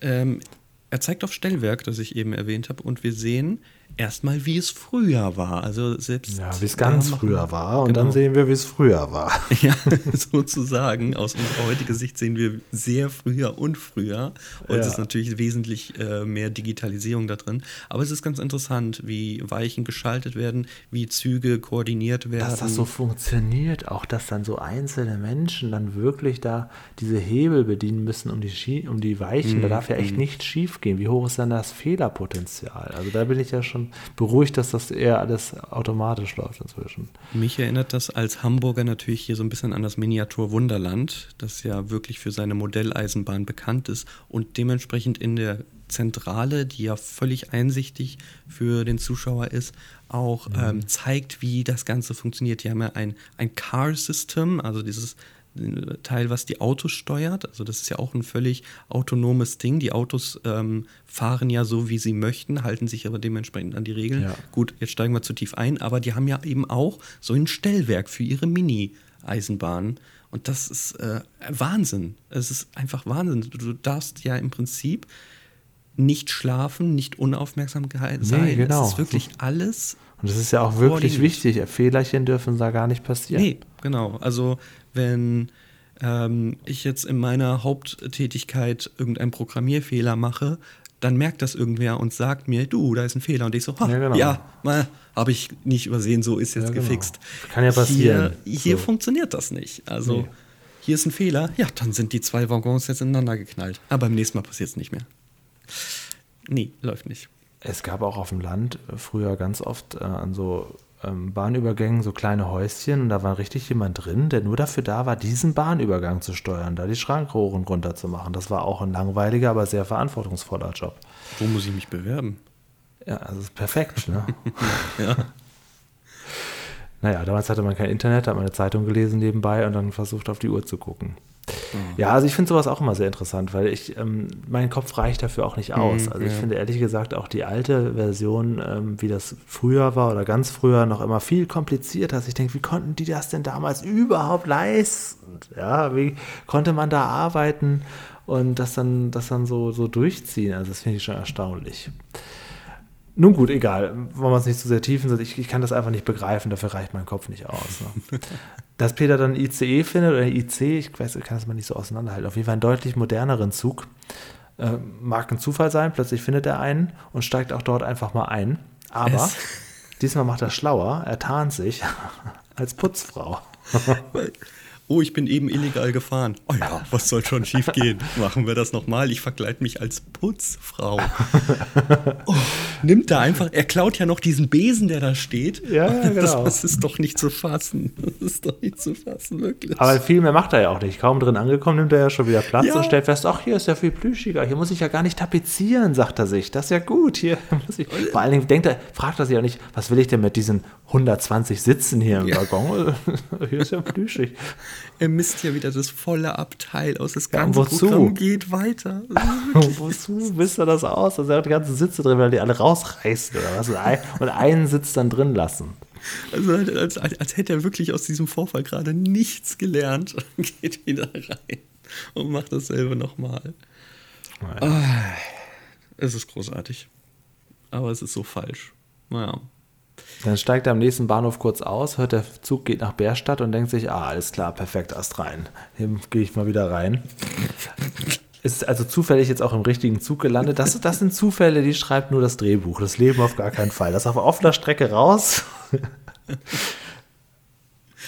C: ähm, er zeigt auf Stellwerk, das ich eben erwähnt habe, und wir sehen, erstmal, wie es früher war. Also selbst.
B: Ja, wie es ganz früher war. Und genau. dann sehen wir, wie es früher war. (laughs)
C: Ja, sozusagen. Aus unserer heutigen Sicht sehen wir sehr früher und früher. Und ja. es ist natürlich wesentlich äh, mehr Digitalisierung da drin. Aber es ist ganz interessant, wie Weichen geschaltet werden, wie Züge koordiniert werden.
B: Dass das so funktioniert, auch dass dann so einzelne Menschen dann wirklich da diese Hebel bedienen müssen, um die, um die Weichen. Mhm. Da darf ja echt mhm. nichts schief gehen. Wie hoch ist dann das Fehlerpotenzial? Also da bin ich ja schon schon beruhigt, dass das eher alles automatisch läuft inzwischen.
C: Mich erinnert das als Hamburger natürlich hier so ein bisschen an das Miniatur Wunderland, das ja wirklich für seine Modelleisenbahn bekannt ist und dementsprechend in der Zentrale, die ja völlig einsichtig für den Zuschauer ist, auch mhm. ähm, zeigt, wie das Ganze funktioniert. Die haben ja ein, ein Car-System, also dieses Teil, was die Autos steuert. Also das ist ja auch ein völlig autonomes Ding. Die Autos ähm, fahren ja so, wie sie möchten, halten sich aber dementsprechend an die Regeln. Ja. Gut, jetzt steigen wir zu tief ein, aber die haben ja eben auch so ein Stellwerk für ihre Mini-Eisenbahnen. Und das ist äh, Wahnsinn. Es ist einfach Wahnsinn. Du, darfst ja im Prinzip nicht schlafen, nicht unaufmerksam sein. Nee, genau. Es ist wirklich alles.
B: Und das ist ja auch wirklich wichtig. Fehlerchen dürfen da gar nicht passieren. Nee,
C: genau. Also wenn ähm, ich jetzt in meiner Haupttätigkeit irgendeinen Programmierfehler mache, dann merkt das irgendwer und sagt mir, du, da ist ein Fehler. Und ich so, ja, genau. ja habe ich nicht übersehen, so ist jetzt ja, genau. gefixt.
B: Kann ja passieren.
C: Hier, hier so. funktioniert das nicht. Also nee. hier ist ein Fehler, ja, dann sind die zwei Waggons jetzt ineinander geknallt. Aber beim nächsten Mal passiert es nicht mehr. Nee, läuft nicht.
B: Es gab auch auf dem Land früher ganz oft äh, an so ähm, Bahnübergängen so kleine Häuschen und da war richtig jemand drin, der nur dafür da war, diesen Bahnübergang zu steuern, da die Schrankrohren runterzumachen. Das war auch ein langweiliger, aber sehr verantwortungsvoller Job.
C: Wo muss ich mich bewerben?
B: Ja, also ist perfekt, ne? (laughs) ja. Naja, damals hatte man kein Internet, hat man eine Zeitung gelesen nebenbei und dann versucht auf die Uhr zu gucken. Mhm. Ja, also ich finde sowas auch immer sehr interessant, weil ich, ähm, mein Kopf reicht dafür auch nicht aus. Mhm, also ich ja. finde ehrlich gesagt auch die alte Version, ähm, wie das früher war oder ganz früher, noch immer viel komplizierter. Also ich denke, wie konnten die das denn damals überhaupt leisten? Ja, wie konnte man da arbeiten und das dann, das dann so, so durchziehen? Also das finde ich schon erstaunlich. Nun gut, egal. Wollen wir uns nicht zu sehr tiefen ich, ich kann das einfach nicht begreifen, dafür reicht mein Kopf nicht aus. Ne? (laughs) Dass Peter dann ICE findet oder IC, ich weiß, ich kann das mal nicht so auseinanderhalten. Auf jeden Fall einen deutlich moderneren Zug. Äh, mag ein Zufall sein, plötzlich findet er einen und steigt auch dort einfach mal ein. Aber es. diesmal macht er schlauer, er tarnt sich (laughs) als Putzfrau. (laughs)
C: oh, ich bin eben illegal gefahren. Oh ja, was soll schon schief gehen? (laughs) Machen wir das nochmal. Ich verkleide mich als Putzfrau. (laughs) Oh, nimmt da einfach, er klaut ja noch diesen Besen, der da steht.
B: Ja, (laughs) genau.
C: Das, das, ist doch nicht zu fassen. Das ist doch nicht zu fassen, wirklich.
B: Aber viel mehr macht er ja auch nicht. Kaum drin angekommen, nimmt er ja schon wieder Platz ja. und stellt fest, ach, hier ist ja viel plüschiger. Hier muss ich ja gar nicht tapezieren, sagt er sich. Das ist ja gut. Hier muss ich. Vor allen Dingen denkt er, fragt er sich auch nicht, was will ich denn mit diesen 120 Sitzen hier im ja. Waggon? hier ist ja plüschig.
C: Er misst ja wieder das volle Abteil aus. Das ganze ja, Programm geht weiter. (laughs)
B: wozu misst er das aus? Also er hat die ganzen Sitze drin, weil die alle rausreißen oder was? Und einen Sitz dann drin lassen.
C: Also als, als, als hätte er wirklich aus diesem Vorfall gerade nichts gelernt und (laughs) geht wieder rein. und macht dasselbe nochmal. Ah, es ist großartig. Aber es ist so falsch. Naja.
B: Dann steigt er am nächsten Bahnhof kurz aus, hört, der Zug geht nach Bärstadt und denkt sich, ah, alles klar, perfekt, Ast rein. Hier gehe ich mal wieder rein. Ist also zufällig jetzt auch im richtigen Zug gelandet. Das, das sind Zufälle, die schreibt nur das Drehbuch. Das Leben auf gar keinen Fall. Das auf offener Strecke raus.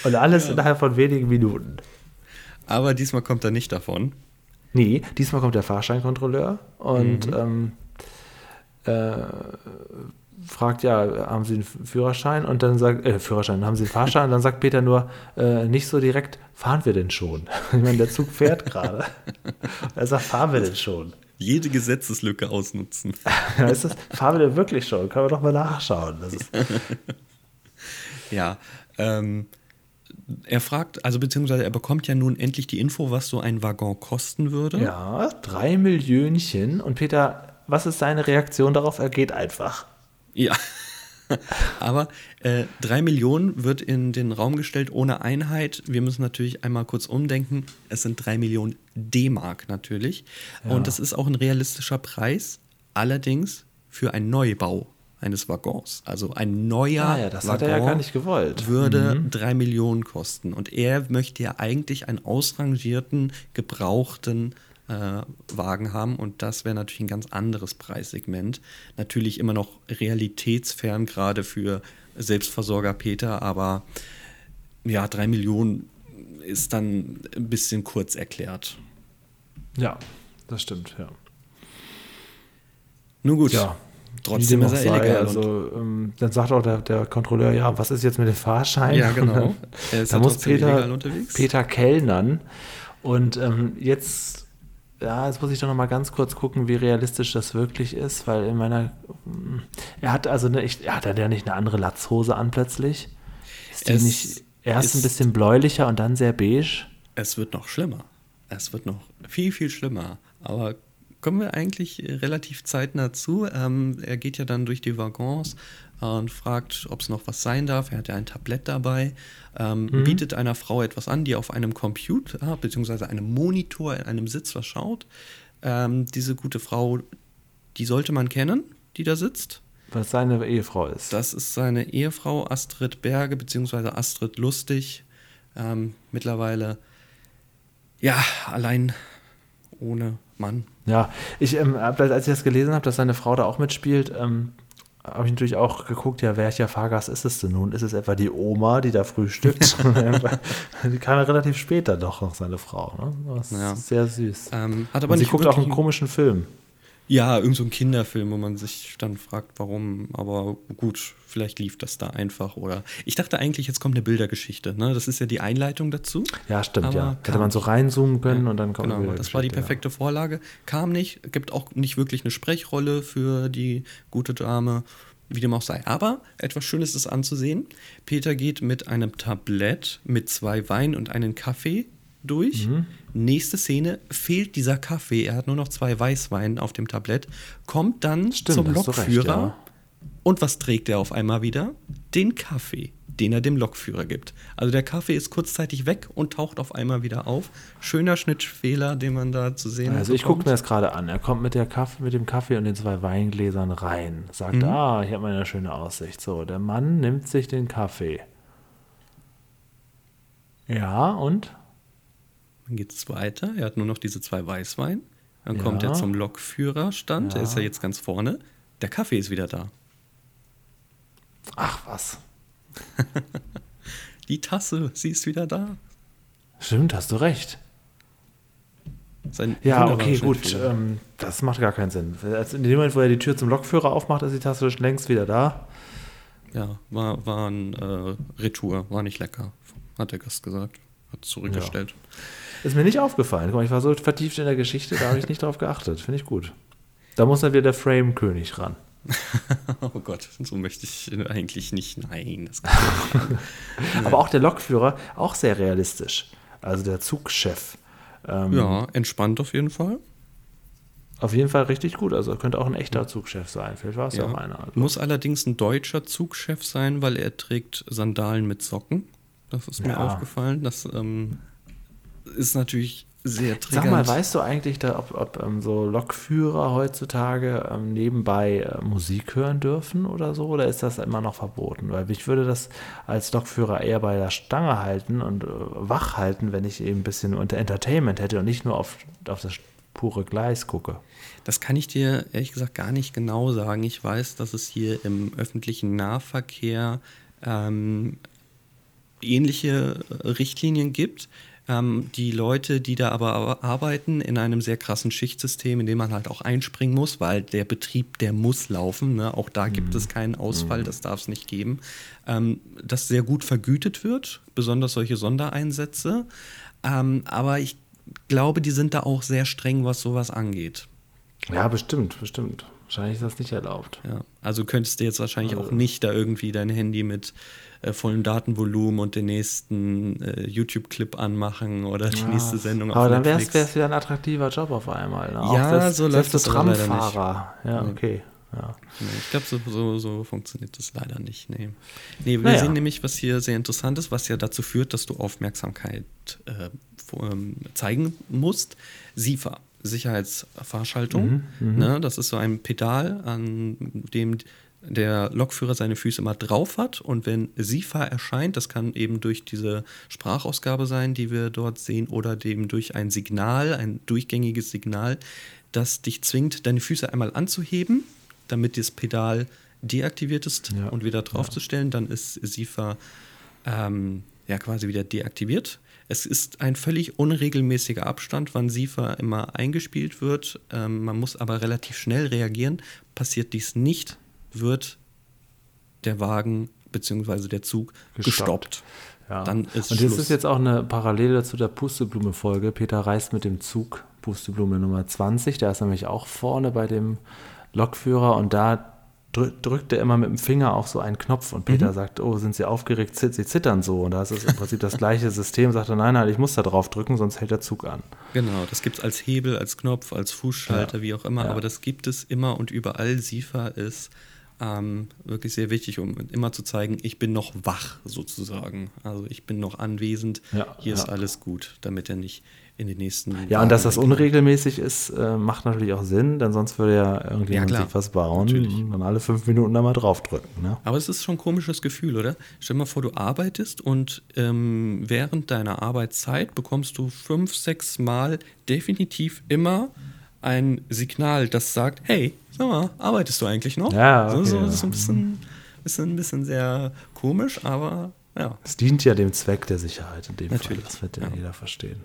B: und alles ja. innerhalb von wenigen Minuten.
C: Aber diesmal kommt er nicht davon.
B: Nee, diesmal kommt der Fahrscheinkontrolleur und mhm. ähm, äh, fragt, ja, haben Sie einen Führerschein? Und dann sagt, äh, Führerschein, haben Sie einen Fahrschein? Und dann sagt Peter nur, äh, nicht so direkt, fahren wir denn schon? (laughs) Ich meine, der Zug fährt gerade. er sagt, fahren wir denn schon?
C: Jede Gesetzeslücke ausnutzen. (laughs)
B: ist das, fahren wir denn wirklich schon? Können wir doch mal nachschauen. (laughs)
C: ja, ähm, er fragt, also beziehungsweise er bekommt ja nun endlich die Info, was so ein Waggon kosten würde.
B: Ja, drei Millionchen. Und Peter, was ist seine Reaktion darauf? Er geht einfach.
C: Ja. Aber äh, drei Millionen wird in den Raum gestellt ohne Einheit. Wir müssen natürlich einmal kurz umdenken. Es sind drei Millionen D-Mark natürlich. Ja. Und das ist auch ein realistischer Preis. Allerdings für einen Neubau eines Waggons. Also ein neuer
B: ah, ja, das Waggon hat er ja gar nicht gewollt.
C: würde mhm. drei Millionen kosten. Und er möchte ja eigentlich einen ausrangierten, gebrauchten äh, Wagen haben und das wäre natürlich ein ganz anderes Preissegment. Natürlich immer noch realitätsfern, gerade für Selbstversorger Peter, aber ja, drei Millionen ist dann ein bisschen kurz erklärt.
B: Ja, das stimmt, ja.
C: Nun gut.
B: Ja, trotzdem ist er sei, illegal. Also, ähm, dann sagt auch der, der, Kontrolleur, ja, was ist jetzt mit dem Fahrschein?
C: Ja, genau. (laughs)
B: da muss Peter, Peter Kellnern. Und ähm, jetzt ja, jetzt muss ich doch noch mal ganz kurz gucken, wie realistisch das wirklich ist, weil in meiner, er hat also eine, er hat ja nicht eine andere Latzhose an plötzlich. Ist die es nicht erst ein bisschen bläulicher und dann sehr beige?
C: Es wird noch schlimmer. Es wird noch viel, viel schlimmer. Aber kommen wir eigentlich relativ zeitnah zu. Ähm, er geht ja dann durch die Waggons und fragt, ob es noch was sein darf. Er hat ja ein Tablett dabei, ähm, mhm. bietet einer Frau etwas an, die auf einem Computer bzw. einem Monitor in einem Sitz was schaut. Ähm, diese gute Frau, die sollte man kennen, die da sitzt.
B: Was seine Ehefrau ist.
C: Das ist seine Ehefrau Astrid Berge bzw. Astrid Lustig. Ähm, mittlerweile, ja, allein ohne Mann.
B: Ja, ich, ähm, als ich das gelesen habe, dass seine Frau da auch mitspielt, ähm, habe ich natürlich auch geguckt, ja, welcher Fahrgast ist es denn nun? Ist es etwa die Oma, die da frühstückt? (laughs) die kam ja relativ später doch noch, seine Frau. Ne? Das ja. ist sehr süß.
C: Ähm, hat aber Und
B: sie guckt auch einen komischen Film.
C: Ja, irgend so ein Kinderfilm, wo man sich dann fragt, warum. Aber gut, vielleicht lief das da einfach. Oder ich dachte eigentlich, jetzt kommt eine Bildergeschichte. Ne? Das ist ja die Einleitung dazu.
B: Ja, stimmt, ja. Hätte man so reinzoomen können ja, und dann kommt
C: Genau, das war die perfekte ja. Vorlage. Kam nicht, gibt auch nicht wirklich eine Sprechrolle für die gute Dame. Wie dem auch sei. Aber etwas Schönes ist anzusehen. Peter geht mit einem Tablett mit zwei Wein und einem Kaffee durch. Mhm. Nächste Szene fehlt dieser Kaffee. Er hat nur noch zwei Weißwein auf dem Tablett. Kommt dann Stimmt, zum Lokführer. Recht, ja. Und was trägt er auf einmal wieder? Den Kaffee, den er dem Lokführer gibt. Also der Kaffee ist kurzzeitig weg und taucht auf einmal wieder auf. Schöner Schnittfehler, den man da zu sehen
B: hat. Also ich gucke mir das gerade an. Er kommt mit, der Kaffee, mit dem Kaffee und den zwei Weingläsern rein. Sagt, mhm. ah, hier hat man eine schöne Aussicht. So, der Mann nimmt sich den Kaffee. Ja, und?
C: Dann geht es weiter. Er hat nur noch diese zwei Weißwein. Dann ja. kommt er zum Lokführerstand. Ja. Er ist ja jetzt ganz vorne. Der Kaffee ist wieder da.
B: Ach was. (laughs)
C: Die Tasse, sie ist wieder da.
B: Stimmt, hast du recht. Sein ja, okay, gut. Ähm, das macht gar keinen Sinn. In dem Moment, wo er die Tür zum Lokführer aufmacht, ist die Tasse schon längst wieder da.
C: Ja, war, war ein äh, Retour, war nicht lecker, hat der Gast gesagt. Hat zurückgestellt. Ja.
B: Ist mir nicht aufgefallen. Guck mal, ich war so vertieft in der Geschichte, da habe ich nicht drauf geachtet. Finde ich gut. Da muss dann wieder der Frame-König ran. (laughs)
C: oh Gott, so möchte ich eigentlich nicht. Nein.
B: Aber auch der Lokführer, auch sehr realistisch. Also der Zugchef.
C: Ähm, ja, entspannt auf jeden Fall.
B: Auf jeden Fall richtig gut. Also könnte auch ein echter Zugchef sein. Vielleicht war es ja, auch einer. Also.
C: Muss allerdings ein deutscher Zugchef sein, weil er trägt Sandalen mit Socken. Das ist mir ja. aufgefallen. Das ähm, ist natürlich sehr
B: Sag mal, weißt du eigentlich, da, ob, ob ähm, so Lokführer heutzutage ähm, nebenbei äh, Musik hören dürfen oder so? Oder ist das immer noch verboten? Weil ich würde das als Lokführer eher bei der Stange halten und äh, wach halten, wenn ich eben ein bisschen unter Entertainment hätte und nicht nur auf, auf das pure Gleis gucke.
C: Das kann ich dir ehrlich gesagt gar nicht genau sagen. Ich weiß, dass es hier im öffentlichen Nahverkehr ähm, ähnliche äh, Richtlinien gibt. Ähm, die Leute, die da aber arbeiten, in einem sehr krassen Schichtsystem, in dem man halt auch einspringen muss, weil der Betrieb, der muss laufen. Ne? Auch da gibt mhm. es keinen Ausfall, das darf es nicht geben. Ähm, das sehr gut vergütet wird, besonders solche Sondereinsätze. Ähm, aber ich glaube, die sind da auch sehr streng, was sowas angeht.
B: Ja, bestimmt, bestimmt. Wahrscheinlich ist das nicht erlaubt.
C: Ja, also könntest du jetzt wahrscheinlich also. auch nicht da irgendwie dein Handy mit äh, vollem Datenvolumen und den nächsten äh, YouTube-Clip anmachen oder die ja, nächste Sendung
B: auf Aber dann wäre es wieder ein attraktiver Job auf einmal. Ne?
C: Ja, das, so läuft das
B: Tramfahrer. Ja, okay. Ja.
C: Ich glaube, so, so, so, funktioniert das leider nicht. Nee, nee wir naja. sehen nämlich, was hier sehr interessant ist, was ja dazu führt, dass du Aufmerksamkeit äh, ähm, zeigen musst. SIFA, Sicherheitsfahrschaltung. Mhm, mhm, ne? Das ist so ein Pedal, an dem der Lokführer seine Füße immer drauf hat und wenn SIFA erscheint, das kann eben durch diese Sprachausgabe sein, die wir dort sehen, oder eben durch ein Signal, ein durchgängiges Signal, das dich zwingt, deine Füße einmal anzuheben, damit das Pedal deaktiviert ist ja. und wieder draufzustellen, ja. dann ist SIFA ähm, ja quasi wieder deaktiviert. Es ist ein völlig unregelmäßiger Abstand, wann SIFA immer eingespielt wird. Ähm, man muss aber relativ schnell reagieren. Passiert dies nicht, wird der Wagen bzw. der Zug gestoppt. gestoppt.
B: Ja. Dann ist Und das ist jetzt auch eine Parallele zu der Pusteblume-Folge. Peter reist mit dem Zug, Pusteblume Nummer 20. Der ist nämlich auch vorne bei dem Lokführer und da drückt er immer mit dem Finger auf so einen Knopf und Peter mhm. sagt, oh, sind Sie aufgeregt, Sie zittern so. Und da ist es im Prinzip das gleiche System, sagt er, nein, nein, ich muss da drauf drücken, sonst hält der Zug an.
C: Genau, das gibt es als Hebel, als Knopf, als Fußschalter, ja. wie auch immer, ja. aber das gibt es immer und überall. SIFA ist ähm, wirklich sehr wichtig, um immer zu zeigen, ich bin noch wach sozusagen. Also ich bin noch anwesend, ja, hier ist alles gut, damit er nicht in den nächsten.
B: Ja, und dass das unregelmäßig ist, äh, macht natürlich auch Sinn, denn sonst würde ja irgendjemand ja, sich was bauen natürlich. und dann alle fünf Minuten da mal draufdrücken. Ne?
C: Aber es ist schon ein komisches Gefühl, oder? Stell dir mal vor, du arbeitest und ähm, während deiner Arbeitszeit bekommst du fünf, sechs Mal definitiv immer ein Signal, das sagt, hey, sag mal, arbeitest du eigentlich noch?
B: Ja, okay,
C: so, so. Das ist ein bisschen, bisschen, ein bisschen sehr komisch, aber ja.
B: Es dient ja dem Zweck der Sicherheit in dem Natürlich, Fall. Das wird ja, ja jeder verstehen.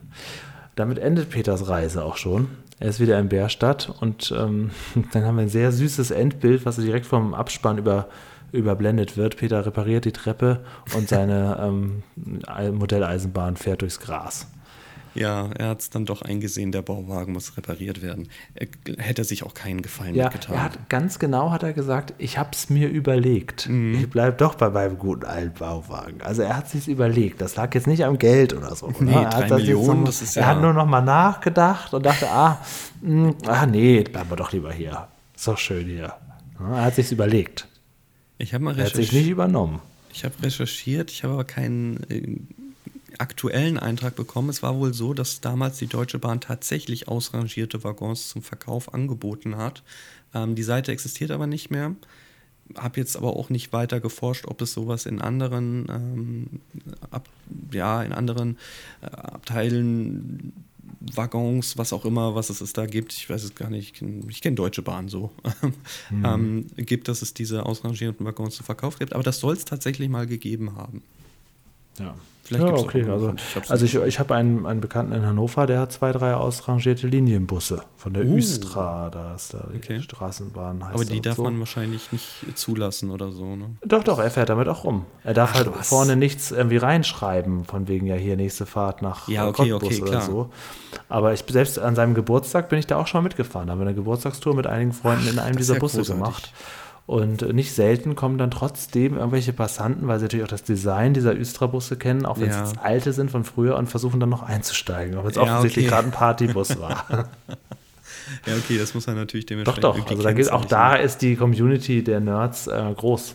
B: Damit endet Peters Reise auch schon. Er ist wieder in Bärstadt und ähm, (laughs) dann haben wir ein sehr süßes Endbild, was direkt vom Abspann über, überblendet wird. Peter repariert die Treppe und seine (laughs) ähm, Modelleisenbahn fährt durchs Gras.
C: Ja, er hat es dann doch eingesehen, der Bauwagen muss repariert werden. Er, hätte sich auch keinen Gefallen
B: ja,
C: mitgetan.
B: Er hat, ganz genau hat er gesagt, ich habe es mir überlegt. Mhm. Ich bleibe doch bei meinem guten alten Bauwagen. Also er hat sich überlegt. Das lag jetzt nicht am Geld oder so. (laughs)
C: Nee,
B: er
C: drei Millionen, das ist ja...
B: Er hat nur noch mal nachgedacht und dachte, ah, mh, hm, ah nee, bleiben wir doch lieber hier. Ist doch schön hier. Er hat sich überlegt.
C: Ich habe mal
B: recherchiert. Er hat sich nicht übernommen.
C: Ich habe recherchiert, ich habe aber keinen äh, aktuellen Eintrag bekommen. Es war wohl so, dass damals die Deutsche Bahn tatsächlich ausrangierte Waggons zum Verkauf angeboten hat. Ähm, die Seite existiert aber nicht mehr. Habe jetzt aber auch nicht weiter geforscht, ob es sowas in anderen, ähm, ab, ja, in anderen äh, Abteilen Waggons, was auch immer, was es, es da gibt, ich weiß es gar nicht, ich kenne kenn Deutsche Bahn so, mhm. (laughs) ähm, gibt, dass es diese ausrangierten Waggons zu Verkauf gibt. Aber das soll es tatsächlich mal gegeben haben.
B: Ja. Vielleicht ja, okay. Also, ich, also ich, ich habe einen, einen Bekannten in Hannover, der hat zwei, drei ausrangierte Linienbusse von der uh. Östra, da ist da die okay. Straßenbahn.
C: Heißt Aber die darf so. man wahrscheinlich nicht zulassen oder so, ne?
B: Doch, doch, er fährt damit auch rum. Er darf Ach, halt was? vorne nichts irgendwie reinschreiben, von wegen ja hier nächste Fahrt nach
C: ja, okay,
B: Cottbus
C: okay,
B: oder
C: klar.
B: so. Aber ich selbst an seinem Geburtstag bin ich da auch schon mitgefahren. Da haben wir eine Geburtstagstour mit einigen Freunden Ach, in einem dieser Busse großartig. gemacht. Und nicht selten kommen dann trotzdem irgendwelche Passanten, weil sie natürlich auch das Design dieser Östra-Busse kennen, auch wenn ja. es alte sind von früher und versuchen dann noch einzusteigen, auch wenn es ja, offensichtlich okay. gerade ein Partybus war. (laughs) (laughs)
C: ja, okay, das muss man natürlich dementsprechend.
B: Doch, doch. Also da geht, auch da ist die Community der Nerds äh, groß.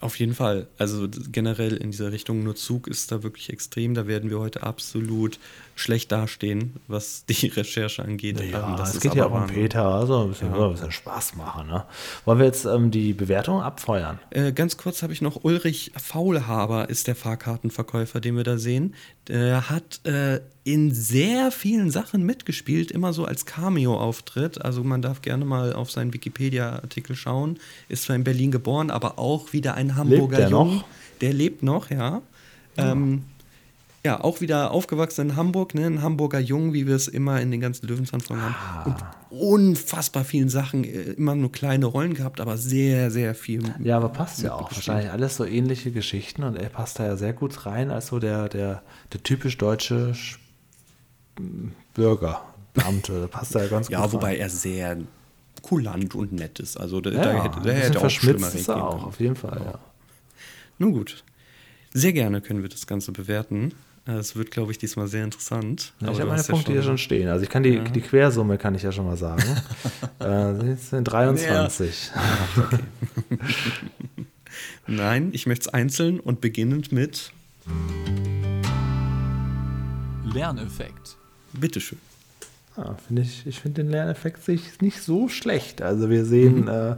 C: Auf jeden Fall. Also generell in dieser Richtung nur Zug ist da wirklich extrem. Da werden wir heute absolut schlecht dastehen, was die (laughs) Recherche angeht.
B: Ja,
C: Ähm,
B: es geht ja auch um Peter, also ein bisschen,
C: Ja.
B: ein bisschen Spaß machen. Ne? Wollen wir jetzt ähm, die Bewertung abfeuern?
C: Äh, ganz kurz habe ich noch Ulrich Faulhaber ist der Fahrkartenverkäufer, den wir da sehen. Der hat äh, in sehr vielen Sachen mitgespielt, immer so als Cameo-Auftritt. Also man darf gerne mal auf seinen Wikipedia-Artikel schauen. Ist zwar in Berlin geboren, aber auch wieder ein Hamburger
B: der
C: Jung.
B: noch?
C: Der lebt noch, ja. Ähm, ja, auch wieder aufgewachsen in Hamburg, ne? ein Hamburger Jung, wie wir es immer in den ganzen Löwenzahn-Folgen haben. Und unfassbar vielen Sachen, äh, immer nur kleine Rollen gehabt, aber sehr, sehr viel
B: Ja, aber passt ja auch.
C: mitgespielt.
B: Wahrscheinlich alles so ähnliche Geschichten und er passt da ja sehr gut rein als so der, der, der typisch deutsche Sch- Bürger, Beamte. Da passt er ja ganz gut
C: Ja,
B: rein.
C: wobei er sehr kulant und nett ist. Also da,
B: ja,
C: da hätte, da hätte auch schlimmer
B: ist er auch, auf jeden Fall. Ja.
C: Nun gut. Sehr gerne können wir das Ganze bewerten. Äh, Es wird, glaube ich, diesmal sehr interessant.
B: Ja,
C: Aber
B: ich habe meine
C: hast ja
B: Punkte hier schon stehen. Also ich kann die, die Quersumme kann ich ja schon mal sagen. (laughs) äh, das sind 23. (laughs)
C: Nein, ich möchte es einzeln und beginnend mit
A: Lerneffekt.
C: Bitteschön.
B: Ja, finde ich, ich finde den Lerneffekt sich nicht so schlecht. Also wir sehen äh,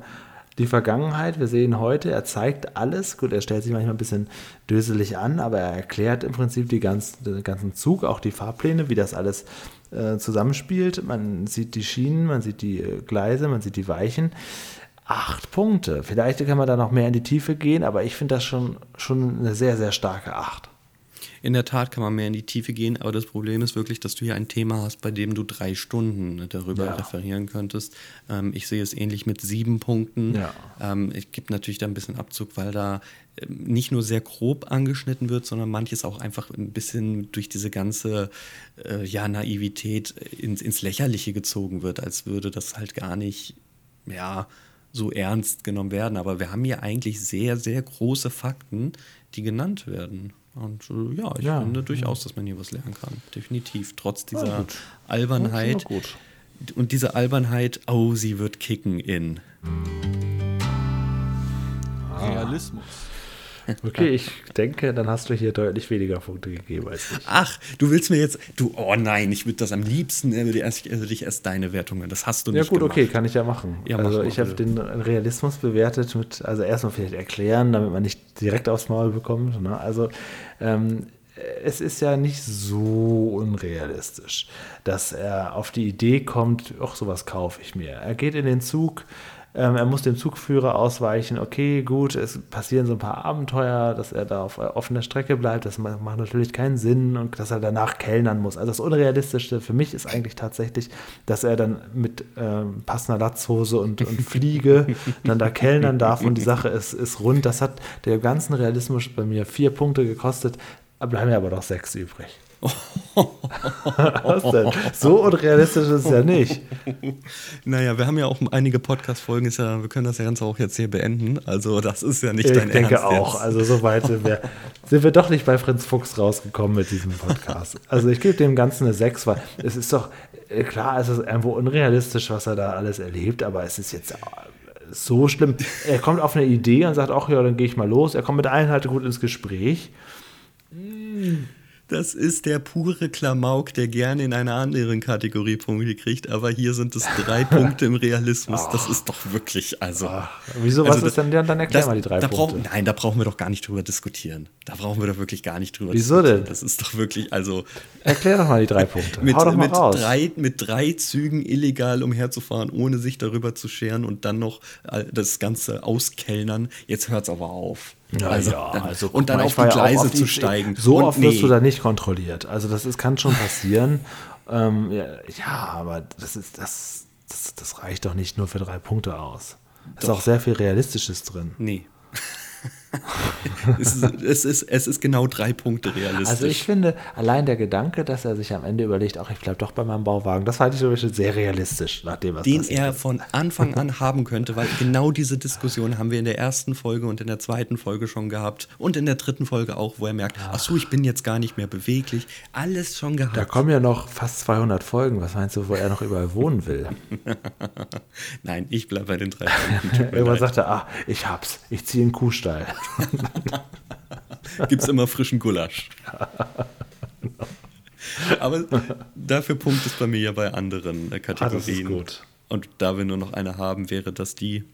B: die Vergangenheit, wir sehen heute, er zeigt alles. Gut, er stellt sich manchmal ein bisschen döselig an, aber er erklärt im Prinzip die ganzen, den ganzen Zug, auch die Fahrpläne, wie das alles äh, zusammenspielt. Man sieht die Schienen, man sieht die äh, Gleise, man sieht die Weichen. Acht Punkte. Vielleicht kann man da noch mehr in die Tiefe gehen, aber ich finde das schon, schon eine sehr, sehr starke Acht.
C: In der Tat kann man mehr in die Tiefe gehen, aber das Problem ist wirklich, dass du hier ein Thema hast, bei dem du drei Stunden darüber
B: Ja.
C: referieren könntest. Ähm, ich sehe es ähnlich mit sieben Punkten.
B: Ja.
C: Ähm, es gibt natürlich da ein bisschen Abzug, weil da ähm, nicht nur sehr grob angeschnitten wird, sondern manches auch einfach ein bisschen durch diese ganze äh, ja, Naivität ins, ins Lächerliche gezogen wird, als würde das halt gar nicht, ja, so ernst genommen werden. Aber wir haben hier eigentlich sehr, sehr große Fakten, die genannt werden. Und äh, ja, ich
B: Ja,
C: finde durchaus, dass man hier was lernen kann. Definitiv. Trotz dieser
B: gut.
C: Albernheit.
B: Ja, gut.
C: Und diese Albernheit, oh, sie wird kicken in.
A: Realismus. (laughs)
B: Okay, ich denke, dann hast du hier deutlich weniger Punkte gegeben als ich.
C: Ach, du willst mir jetzt. Du, oh nein, ich würde das am liebsten, würde erst, äh, würde ich erst deine Wertungen. Das hast du
B: Ja
C: nicht.
B: gut,
C: gemacht.
B: okay, kann ich ja machen.
C: Ja, mach
B: also
C: mal
B: ich habe den Realismus bewertet mit, also erstmal vielleicht erklären, damit man nicht direkt aufs Maul bekommt. Ne? Also ähm, es ist ja nicht so unrealistisch, dass er auf die Idee kommt, ach, sowas kaufe ich mir. Er geht in den Zug, ähm, er muss dem Zugführer ausweichen, okay, gut, es passieren so ein paar Abenteuer, dass er da auf offener Strecke bleibt, das ma- macht natürlich keinen Sinn und dass er danach kellnern muss. Also das Unrealistischste für mich ist eigentlich tatsächlich, dass er dann mit ähm, passender Latzhose und, und Fliege dann da kellnern darf und die Sache ist, ist rund. Das hat der ganzen Realismus bei mir vier Punkte gekostet, bleiben mir aber noch sechs übrig. (laughs) Was denn? So unrealistisch ist es ja nicht.
C: Naja, wir haben ja auch einige Podcast-Folgen, ja, wir können das ja Ganze auch jetzt hier beenden. Also, das ist ja nicht
B: Ich
C: dein
B: denke
C: Ernst
B: auch.
C: Jetzt.
B: Also so weit sind wir, (laughs) sind wir doch nicht bei Fritz Fuchs rausgekommen mit diesem Podcast. Also ich gebe dem Ganzen eine 6, weil es ist doch, äh, klar, es ist irgendwo unrealistisch, was er da alles erlebt, aber es ist jetzt äh, so schlimm. Er kommt auf eine Idee und sagt, ach ja, dann gehe ich mal los. Er kommt mit allen halt gut ins Gespräch.
C: Das ist der pure Klamauk, der gerne in einer anderen Kategorie Punkte kriegt, aber hier sind es drei (laughs) Punkte im Realismus. Das ist doch wirklich, also.
B: Ach, wieso, was
C: also
B: ist denn der? Dann erklär
C: das-
B: mal die drei
C: da
B: Punkte.
C: Brauch, nein, da brauchen wir doch gar nicht drüber diskutieren. Da brauchen wir doch wirklich gar nicht drüber
B: Wieso
C: diskutieren.
B: denn?
C: Das ist doch wirklich, also
B: Erklär doch mal die drei Punkte.
C: mit,
B: Hau doch mal
C: mit,
B: raus.
C: drei, mit drei Zügen illegal umherzufahren, ohne sich darüber zu scheren und dann noch äh, das Ganze auskellnern. Jetzt hört's aber auf.
B: Ja,
C: also,
B: ja, also
C: und dann auf die Gleise zu steigen.
B: So oft wirst du
C: nee.
B: da nicht kontrolliert. Also das ist, kann schon passieren. (laughs) ähm, ja, ja, aber das ist das, das, das reicht doch nicht nur für drei Punkte aus. Da ist auch sehr viel Realistisches drin.
C: Nee. (laughs) (laughs) es, ist, es, ist, es ist genau drei Punkte realistisch.
B: Also ich finde, allein der Gedanke, dass er sich am Ende überlegt, ach, ich bleibe doch bei meinem Bauwagen, das fand ich zum sehr realistisch, nachdem was
C: Den er von Anfang (laughs) an haben könnte, weil genau diese Diskussion haben wir in der ersten Folge und in der zweiten Folge schon gehabt und in der dritten Folge auch, wo er merkt, ach so, ich bin jetzt gar nicht mehr beweglich. Alles schon gehabt.
B: Da kommen ja noch fast 200 Folgen. Was meinst du, wo er noch überall wohnen will? (laughs)
C: Nein, ich bleibe bei den drei
B: Punkten. Irgendwann sagt er, ah, ich hab's. Ich ziehe einen Kuhstall. (laughs)
C: Gibt es immer frischen Gulasch. Aber dafür Punkt ist bei mir ja bei anderen äh, Kategorien. Ah, das ist gut. Und da wir nur noch eine haben, wäre das die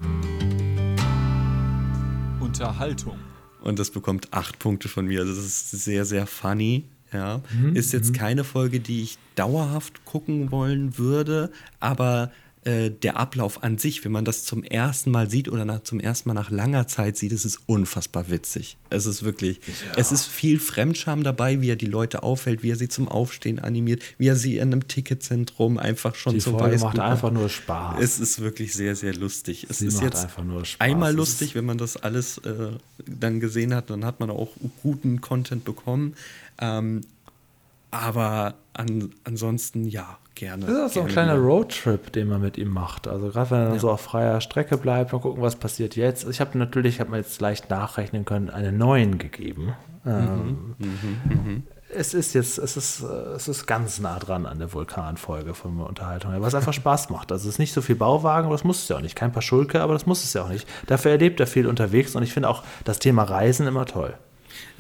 A: Unterhaltung.
C: Und das bekommt acht Punkte von mir. Also das ist sehr, sehr funny. Ja, mhm. ist jetzt mhm. keine Folge, die ich dauerhaft gucken wollen würde, aber äh, der Ablauf an sich, wenn man das zum ersten Mal sieht oder nach, zum ersten Mal nach langer Zeit sieht, ist es unfassbar witzig. Es ist wirklich, ja. es ist viel Fremdscham dabei, wie er die Leute auffällt, wie er sie zum Aufstehen animiert, wie er sie in einem Ticketzentrum einfach schon
B: die zum Folge macht einfach nur Spaß.
C: Es ist wirklich sehr, sehr lustig. Es sie ist jetzt einmal lustig, wenn man das alles äh, dann gesehen hat, dann hat man auch guten Content bekommen. Ähm, aber an, ansonsten ja, gerne.
B: Das ist auch so ein kleiner Roadtrip, den man mit ihm macht. Also gerade wenn er dann ja. so auf freier Strecke bleibt, mal gucken, was passiert jetzt. Ich habe natürlich, ich habe mir jetzt leicht nachrechnen können, einen neuen gegeben. Mhm. Ähm, mhm. Mhm. Es ist jetzt, es ist, es ist ganz nah dran an der Vulkanfolge von der Unterhaltung, was einfach Spaß macht. Also es ist nicht so viel Bauwagen, aber das muss es ja auch nicht. Kein paar Schulke, aber das muss es ja auch nicht. Dafür erlebt er viel unterwegs und ich finde auch das Thema Reisen immer toll.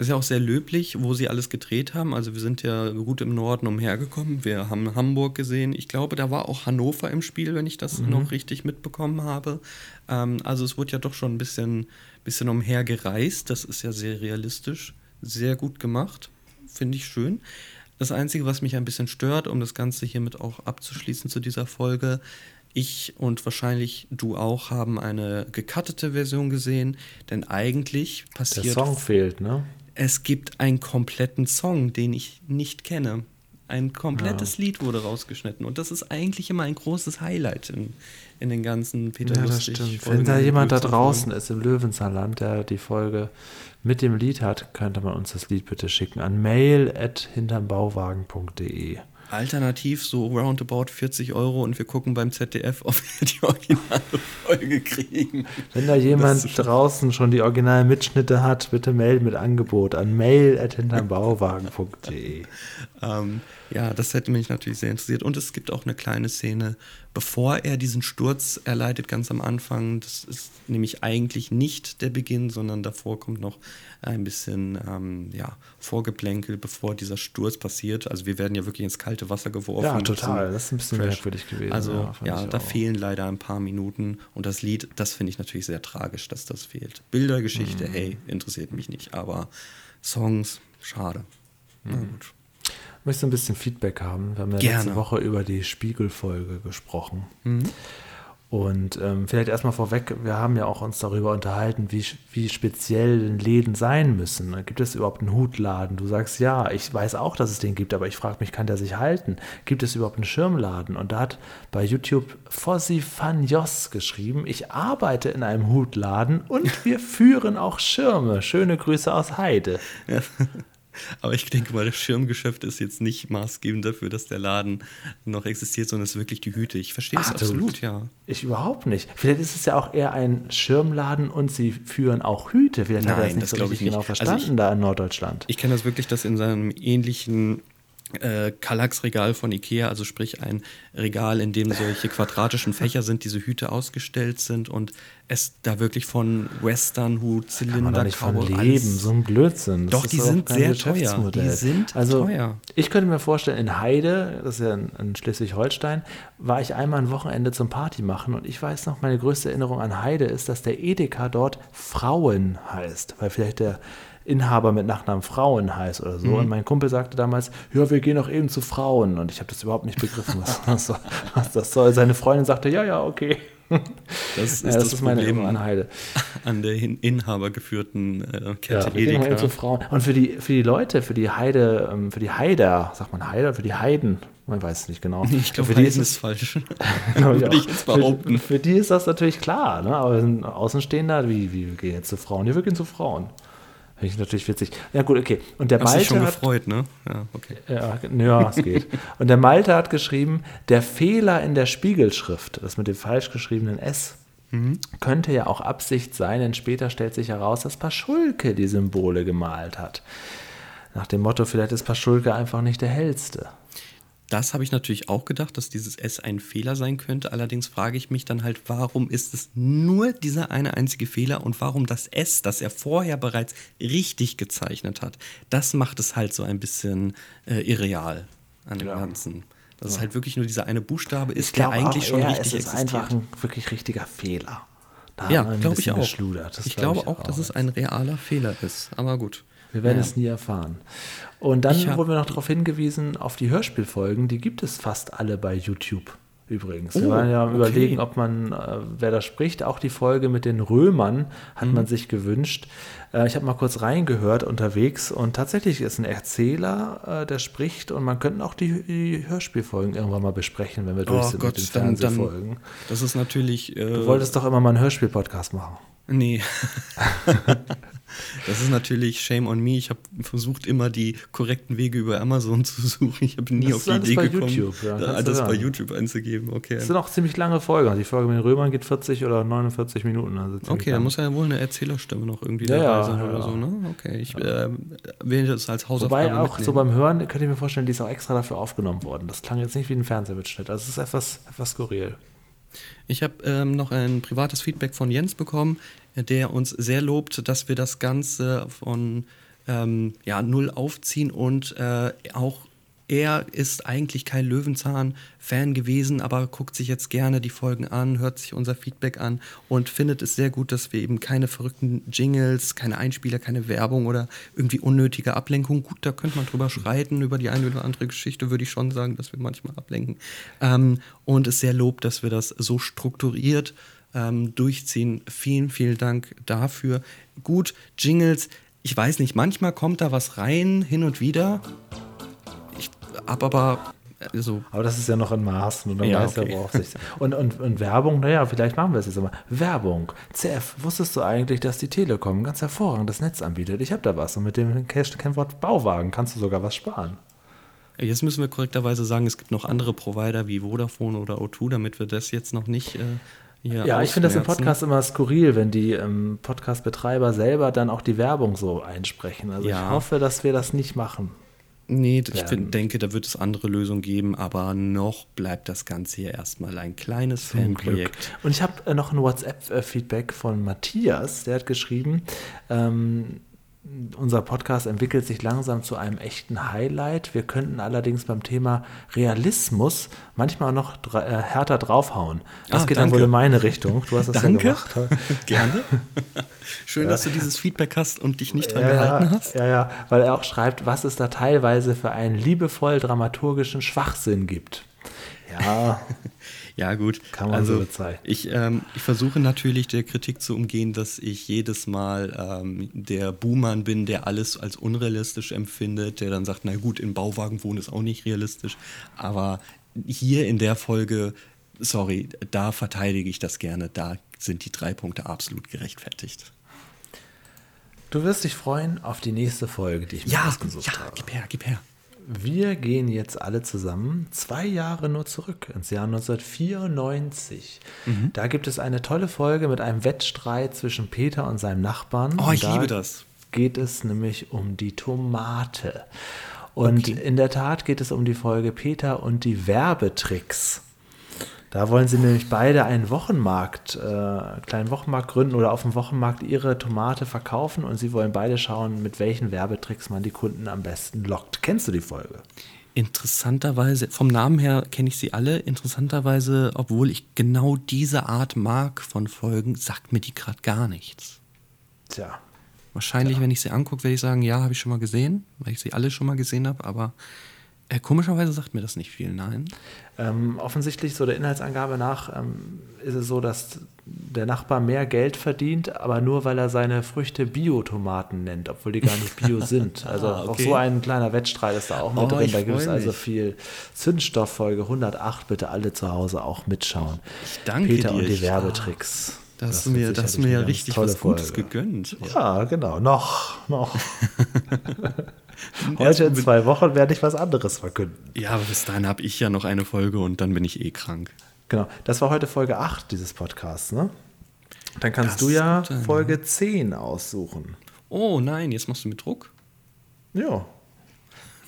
C: Ist ja auch sehr löblich, wo sie alles gedreht haben. Also wir sind ja gut im Norden umhergekommen. Wir haben Hamburg gesehen. Ich glaube, da war auch Hannover im Spiel, wenn ich das mhm. noch richtig mitbekommen habe. Ähm, also es wurde ja doch schon ein bisschen, bisschen umhergereist. Das ist ja sehr realistisch. Sehr gut gemacht. Finde ich schön. Das Einzige, was mich ein bisschen stört, um das Ganze hiermit auch abzuschließen zu dieser Folge, ich und wahrscheinlich du auch haben eine gecuttete Version gesehen, denn eigentlich passiert. Der
B: Song fehlt, ne?
C: Es gibt einen kompletten Song, den ich nicht kenne. Ein komplettes ja. Lied wurde rausgeschnitten. Und das ist eigentlich immer ein großes Highlight in, in den ganzen Peter ja, Lustig.
B: Wenn da jemand da draußen ist im Löwensaarland, der die Folge mit dem Lied hat, könnte man uns das Lied bitte schicken an mail.hintermbauwagen.de.
C: Alternativ so roundabout 40 Euro und wir gucken beim ZDF, ob wir die originale Folge kriegen.
B: Wenn da jemand draußen schon die originalen Mitschnitte hat, bitte melden mit Angebot an mail.hintermbauwagen.de.
C: ähm, ja, das hätte mich natürlich sehr interessiert. Und es gibt auch eine kleine Szene, bevor er diesen Sturz erleidet, ganz am Anfang. Das ist nämlich eigentlich nicht der Beginn, sondern davor kommt noch ein bisschen ähm, ja, Vorgeplänkel, bevor dieser Sturz passiert. Also wir werden ja wirklich ins kalte Wasser geworfen. Ja,
B: total. Das ist ein bisschen Crash. merkwürdig gewesen.
C: Also ja, ja da auch. fehlen leider ein paar Minuten. Und das Lied, das finde ich natürlich sehr tragisch, dass das fehlt. Bildergeschichte, mhm. hey, interessiert mich nicht. Aber Songs, schade.
B: Mhm. Na gut möchte ein bisschen Feedback haben. Wir haben ja Gerne. letzte Woche über die Spiegelfolge gesprochen. Mhm. Und ähm, vielleicht erstmal vorweg, wir haben ja auch uns darüber unterhalten, wie, wie speziell Läden sein müssen. Gibt es überhaupt einen Hutladen? Du sagst ja, ich weiß auch, dass es den gibt, aber ich frage mich, kann der sich halten? Gibt es überhaupt einen Schirmladen? Und da hat bei YouTube Fossi Fanjos geschrieben, ich arbeite in einem Hutladen und wir führen auch Schirme. Schöne Grüße aus Heide. Ja.
C: Aber ich denke mal, das Schirmgeschäft ist jetzt nicht maßgebend dafür, dass der Laden noch existiert, sondern es ist wirklich die Hüte. Ich verstehe es absolut, ja.
B: Ich überhaupt nicht. Vielleicht ist es ja auch eher ein Schirmladen und sie führen auch Hüte. Vielleicht Nein, hat er das nicht das so richtig genau verstanden also ich, da in Norddeutschland.
C: Ich kenne das wirklich, dass in seinem ähnlichen äh, Kallax-Regal von Ikea, also sprich ein Regal, in dem solche quadratischen Fächer sind, diese Hüte ausgestellt sind und es da wirklich von Western-Hut, Zylinder,
B: nicht von leben, so ein Blödsinn.
C: Das Doch, die sind sehr teuer.
B: Die sind also, teuer. Ich könnte mir vorstellen, in Heide, das ist ja in, in Schleswig-Holstein, war ich einmal ein Wochenende zum Party machen und ich weiß noch, meine größte Erinnerung an Heide ist, dass der Edeka dort Frauen heißt, weil vielleicht der Inhaber mit Nachnamen Frauen heißt oder so. Mhm. Und mein Kumpel sagte damals, ja, wir gehen auch eben zu Frauen. Und ich habe das überhaupt nicht begriffen, was, (laughs) was, was, das soll. Seine Freundin sagte, ja, ja, okay.
C: Das ist
B: ja, das,
C: das,
B: ist meine
C: Problem
B: Erinnerung an Heide.
C: an der inhabergeführten äh, Kette
B: Ja, wir gehen heute
C: Edeka.
B: zu Frauen. Und für die, für die Leute, für die Heide, ähm, für die Heider, sagt man Heider, für die Heiden, man weiß es nicht genau. (laughs)
C: Ich glaube,
B: für die ist
C: ist falsch. (laughs) Würde ich jetzt behaupten.
B: Für, für die ist das natürlich klar, ne? aber Außenstehender, wie, wie wir gehen jetzt zu Frauen? Ja, wir gehen zu Frauen. Finde ich natürlich witzig. Ja, gut, okay. Und der
C: Hast dich schon
B: Malte hat,
C: gefreut, ne? Ja, okay.
B: ja, ja, es geht. Und der Malte hat geschrieben, der Fehler in der Spiegelschrift, das mit dem falsch geschriebenen S, könnte ja auch Absicht sein, denn später stellt sich heraus, dass Paschulke die Symbole gemalt hat. Nach dem Motto, vielleicht ist Paschulke einfach nicht der hellste.
C: Das habe ich natürlich auch gedacht, dass dieses S ein Fehler sein könnte. Allerdings frage ich mich dann halt, warum ist es nur dieser eine einzige Fehler und warum das S, das er vorher bereits richtig gezeichnet hat, das macht es halt so ein bisschen äh, irreal an dem
B: Ja.
C: Ganzen. Dass es halt wirklich nur dieser eine Buchstabe ist, der eigentlich
B: auch
C: schon richtig
B: es ist
C: existiert.
B: einfach ein wirklich richtiger Fehler. Da
C: ja, glaube ich auch. ich
B: glaub
C: glaube auch, dass es ein realer Fehler ist. Aber gut.
B: Wir werden
C: Ja.
B: es nie erfahren. Und dann
C: hab-
B: wurden wir noch darauf hingewiesen, auf die Hörspielfolgen, die gibt es fast alle bei YouTube übrigens. Wir
C: Oh,
B: waren ja am
C: okay.
B: überlegen, ob man, äh, wer da spricht, auch die Folge mit den Römern hat
C: Mhm.
B: man sich gewünscht. Äh, ich habe mal kurz reingehört unterwegs und tatsächlich ist ein Erzähler, äh, der spricht und man könnte auch die, die Hörspielfolgen irgendwann mal besprechen, wenn wir durch
C: Oh
B: sind
C: Gott,
B: mit den
C: dann,
B: Fernsehfolgen.
C: dann, das ist natürlich. Äh,
B: Du wolltest doch immer mal einen Hörspiel-Podcast machen.
C: Nee. (laughs) (laughs) das ist natürlich Shame on me. Ich habe versucht, immer die korrekten Wege über Amazon (laughs) zu suchen. Ich habe nie
B: Das
C: auf die Idee gekommen,
B: YouTube, ja,
C: da- das bei. YouTube einzugeben. Okay,
B: Das sind auch ziemlich lange Folgen. Die Folge mit den Römern geht 40 oder 49 Minuten. Also
C: okay, da muss ja wohl eine Erzählerstimme noch irgendwie
B: Ja,
C: dabei sein
B: ja,
C: oder
B: ja.
C: so, ne? Okay, ich äh, will das als Hausaufgabe
B: Wobei auch
C: mitnehmen.
B: so beim Hören könnte ich mir vorstellen, die ist auch extra dafür aufgenommen worden. Das klang jetzt nicht wie ein Fernsehmitschnitt. Also es ist etwas, etwas skurril.
C: Ich habe ähm, noch ein privates Feedback von Jens bekommen, der uns sehr lobt, dass wir das Ganze von ähm, ja, null aufziehen und äh, auch er ist eigentlich kein Löwenzahn-Fan gewesen, aber guckt sich jetzt gerne die Folgen an, hört sich unser Feedback an und findet es sehr gut, dass wir eben keine verrückten Jingles, keine Einspieler, keine Werbung oder irgendwie unnötige Ablenkung. Gut, da könnte man drüber schreiten, über die eine oder andere Geschichte würde ich schon sagen, dass wir manchmal ablenken. Ähm, und es sehr lobt, dass wir das so strukturiert ähm, durchziehen. Vielen, vielen Dank dafür. Gut, Jingles, ich weiß nicht, manchmal kommt da was rein, hin und wieder. Ich hab aber, also,
B: Aber das ist ja noch in Maßen und dann
C: Ja,
B: weiß
C: okay.
B: worauf sich. (laughs) Und, und, und Werbung, naja, vielleicht machen wir es jetzt immer. Werbung. CF, wusstest du eigentlich, dass die Telekom ein ganz hervorragendes Netz anbietet? Ich habe da was und mit dem Kennwort Bauwagen kannst du sogar was sparen.
C: jetzt müssen wir korrekterweise sagen, es gibt noch andere Provider wie Vodafone oder O2, damit wir das jetzt noch nicht äh, hier
B: Ja, ich finde das im. Podcast immer skurril, wenn die ähm, Podcast-Betreiber selber dann auch die Werbung so einsprechen. Also
C: Ja.
B: ich hoffe, dass wir das nicht machen.
C: Nee, ich find, denke, da wird es andere Lösungen geben, aber noch bleibt das Ganze hier erstmal ein kleines. Fanprojekt.
B: Und ich habe äh, noch ein WhatsApp-Feedback von Matthias, der hat geschrieben, ähm, unser Podcast entwickelt sich langsam zu einem echten Highlight. Wir könnten allerdings beim Thema Realismus manchmal noch dra äh, härter draufhauen. Das
C: Ah,
B: geht dann
C: danke.
B: wohl in meine Richtung. Du hast das
C: Danke.
B: ja gemacht. (laughs)
C: Gerne. Schön, dass du dieses Feedback hast und dich nicht dran
B: Ja,
C: gehalten
B: ja,
C: hast.
B: ja, ja, weil er auch schreibt, was es da teilweise für einen liebevoll dramaturgischen Schwachsinn gibt. Ja, (laughs)
C: Ja, gut.
B: Kann man
C: also,
B: so bezeichnen.
C: Ich, ähm, ich versuche natürlich der Kritik zu umgehen, dass ich jedes Mal ähm, der Buhmann bin, der alles als unrealistisch empfindet, der dann sagt, na gut, in Bauwagen wohnen ist auch nicht realistisch. Aber hier in der Folge, sorry, da verteidige ich das gerne. Da sind die drei Punkte absolut gerechtfertigt.
B: du wirst dich freuen auf die nächste Folge, die ich mir ausgesucht
C: ja,
B: habe.
C: gib her, gib her.
B: Wir gehen jetzt alle zusammen zwei Jahre nur zurück, ins Jahr 1994.
C: Mhm.
B: Da gibt es eine tolle Folge mit einem Wettstreit zwischen Peter und seinem Nachbarn.
C: Oh, ich
B: da
C: liebe das.
B: Geht es nämlich um die Tomate. Und
C: Okay.
B: in der Tat geht es um die Folge Peter und die Werbetricks. Da wollen sie nämlich beide einen Wochenmarkt, äh, einen kleinen Wochenmarkt gründen oder auf dem Wochenmarkt ihre Tomate verkaufen und sie wollen beide schauen, mit welchen Werbetricks man die Kunden am besten lockt. Kennst du die Folge?
C: Interessanterweise, vom Namen her kenne ich sie alle. Interessanterweise, obwohl ich genau diese Art mag von Folgen, sagt mir die gerade gar nichts.
B: Tja,
C: Wahrscheinlich, wenn ich sie angucke, werde ich sagen, ja, habe ich schon mal gesehen, weil ich sie alle schon mal gesehen habe, aber komischerweise sagt mir das nicht viel, nein.
B: Ähm, offensichtlich, so der Inhaltsangabe nach, ähm, ist es so, dass der Nachbar mehr Geld verdient, aber nur weil er seine Früchte Biotomaten nennt, obwohl die gar nicht Bio (laughs) sind. Also
C: Ah,
B: auch
C: okay.
B: so ein kleiner Wettstreit ist da auch mit
C: Oh,
B: drin. Da gibt es also viel Zündstoff, Folge 108. Bitte alle zu Hause auch mitschauen.
C: Ich danke
B: Peter
C: dir.
B: und die
C: Ich-
B: Werbetricks.
C: Da hast
B: Das
C: du mir,
B: wird
C: da hast du
B: sicherlich
C: mir ja richtig was Gutes
B: Folge.
C: gegönnt.
B: Ja, genau. Noch, noch. (laughs) (laughs) Heute in zwei Wochen werde ich was anderes verkünden.
C: Ja, aber bis dahin habe ich ja noch eine Folge und dann bin ich eh krank.
B: Genau. Das war heute Folge 8 dieses Podcasts, ne? Dann kannst
C: Das
B: du ja Folge 10 aussuchen.
C: Oh nein, jetzt machst du mit Druck.
B: Ja.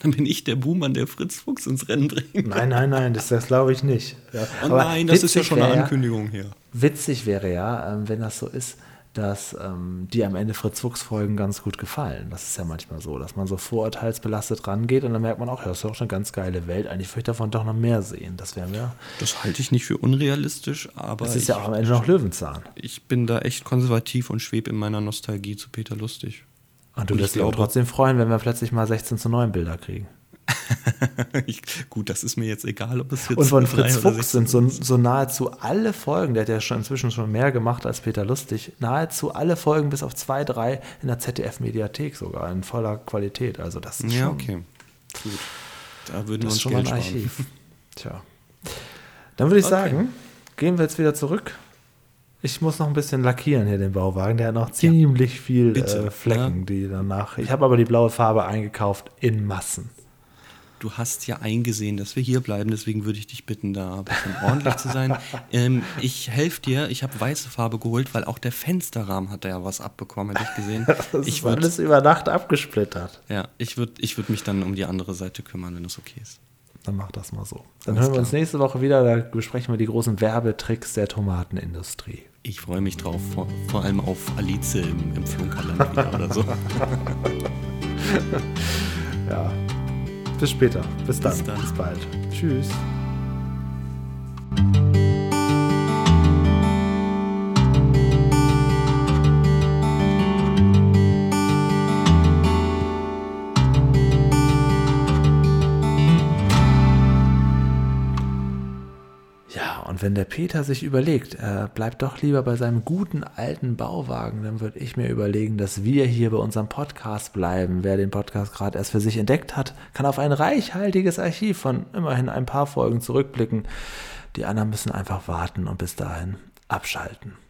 C: Dann bin ich der Buhmann, der Fritz Fuchs ins Rennen bringt.
B: Nein, nein, nein, das, das glaube ich nicht. Ja.
C: Oh nein, das ist ja schon eine Ankündigung hier.
B: Witzig wäre ja, ähm, wenn das so ist, dass ähm, die am Ende Fritz Fuchs Folgen ganz gut gefallen. Das ist ja manchmal so, dass man so vorurteilsbelastet rangeht und dann merkt man auch, ja, das ist doch eine ganz geile Welt. Eigentlich würde ich davon doch noch mehr sehen. Das wäre mir.
C: Das halte ich nicht für unrealistisch, aber
B: Das ist ja auch am Ende noch Löwenzahn.
C: ich bin da echt konservativ und schwebe in meiner Nostalgie zu Peter Lustig.
B: Und du wirst dich trotzdem freuen, wenn wir plötzlich mal 16 zu 9 Bilder kriegen. (laughs)
C: ich, gut, das ist mir jetzt egal, ob es jetzt
B: Und von Fritz Fuchs
C: 16
B: sind so, so nahezu alle Folgen, der hat ja schon inzwischen schon mehr gemacht als Peter Lustig, nahezu alle Folgen bis auf zwei, drei in der ZDF-Mediathek sogar, in voller Qualität. Also das ist
C: Ja,
B: schon,
C: okay. Gut. Da würden wir uns
B: schon mal
C: Geld
B: ein
C: sparen.
B: Archiv. Tja. Dann würde ich
C: Okay.
B: sagen, gehen wir jetzt wieder zurück. Ich muss noch ein bisschen lackieren hier den Bauwagen. Der hat noch ziemlich viel
C: bitte,
B: äh, Flecken,
C: ja.
B: die danach. Ich habe aber die blaue Farbe eingekauft in Massen.
C: Du hast ja eingesehen, dass wir hier bleiben, deswegen würde ich dich bitten, da ein bisschen ordentlich zu sein. (laughs) Ähm, ich helfe dir, ich habe weiße Farbe geholt, weil auch der Fensterrahmen hat da ja was abbekommen, hätte ich gesehen. (laughs)
B: Das
C: ich
B: ist
C: würde
B: alles über Nacht abgesplittert.
C: ja, ich würd, ich würd mich dann um die andere Seite kümmern, wenn es okay ist.
B: Dann mach das mal so. Dann
C: Alles
B: hören wir uns
C: klar.
B: nächste Woche wieder. Da besprechen wir die großen Werbetricks der Tomatenindustrie.
C: Ich freue mich drauf, vor, vor allem auf Alice im, im Flunkerland wieder oder so. (laughs)
B: Ja. Bis später. Bis dann.
C: Bis dann.
B: Bis bald. Tschüss. Wenn der Peter sich überlegt, er bleibt doch lieber bei seinem guten alten Bauwagen, dann würde ich mir überlegen, dass wir hier bei unserem Podcast bleiben. Wer den Podcast gerade erst für sich entdeckt hat, kann auf ein reichhaltiges Archiv von immerhin ein paar Folgen zurückblicken. Die anderen müssen einfach warten und bis dahin abschalten.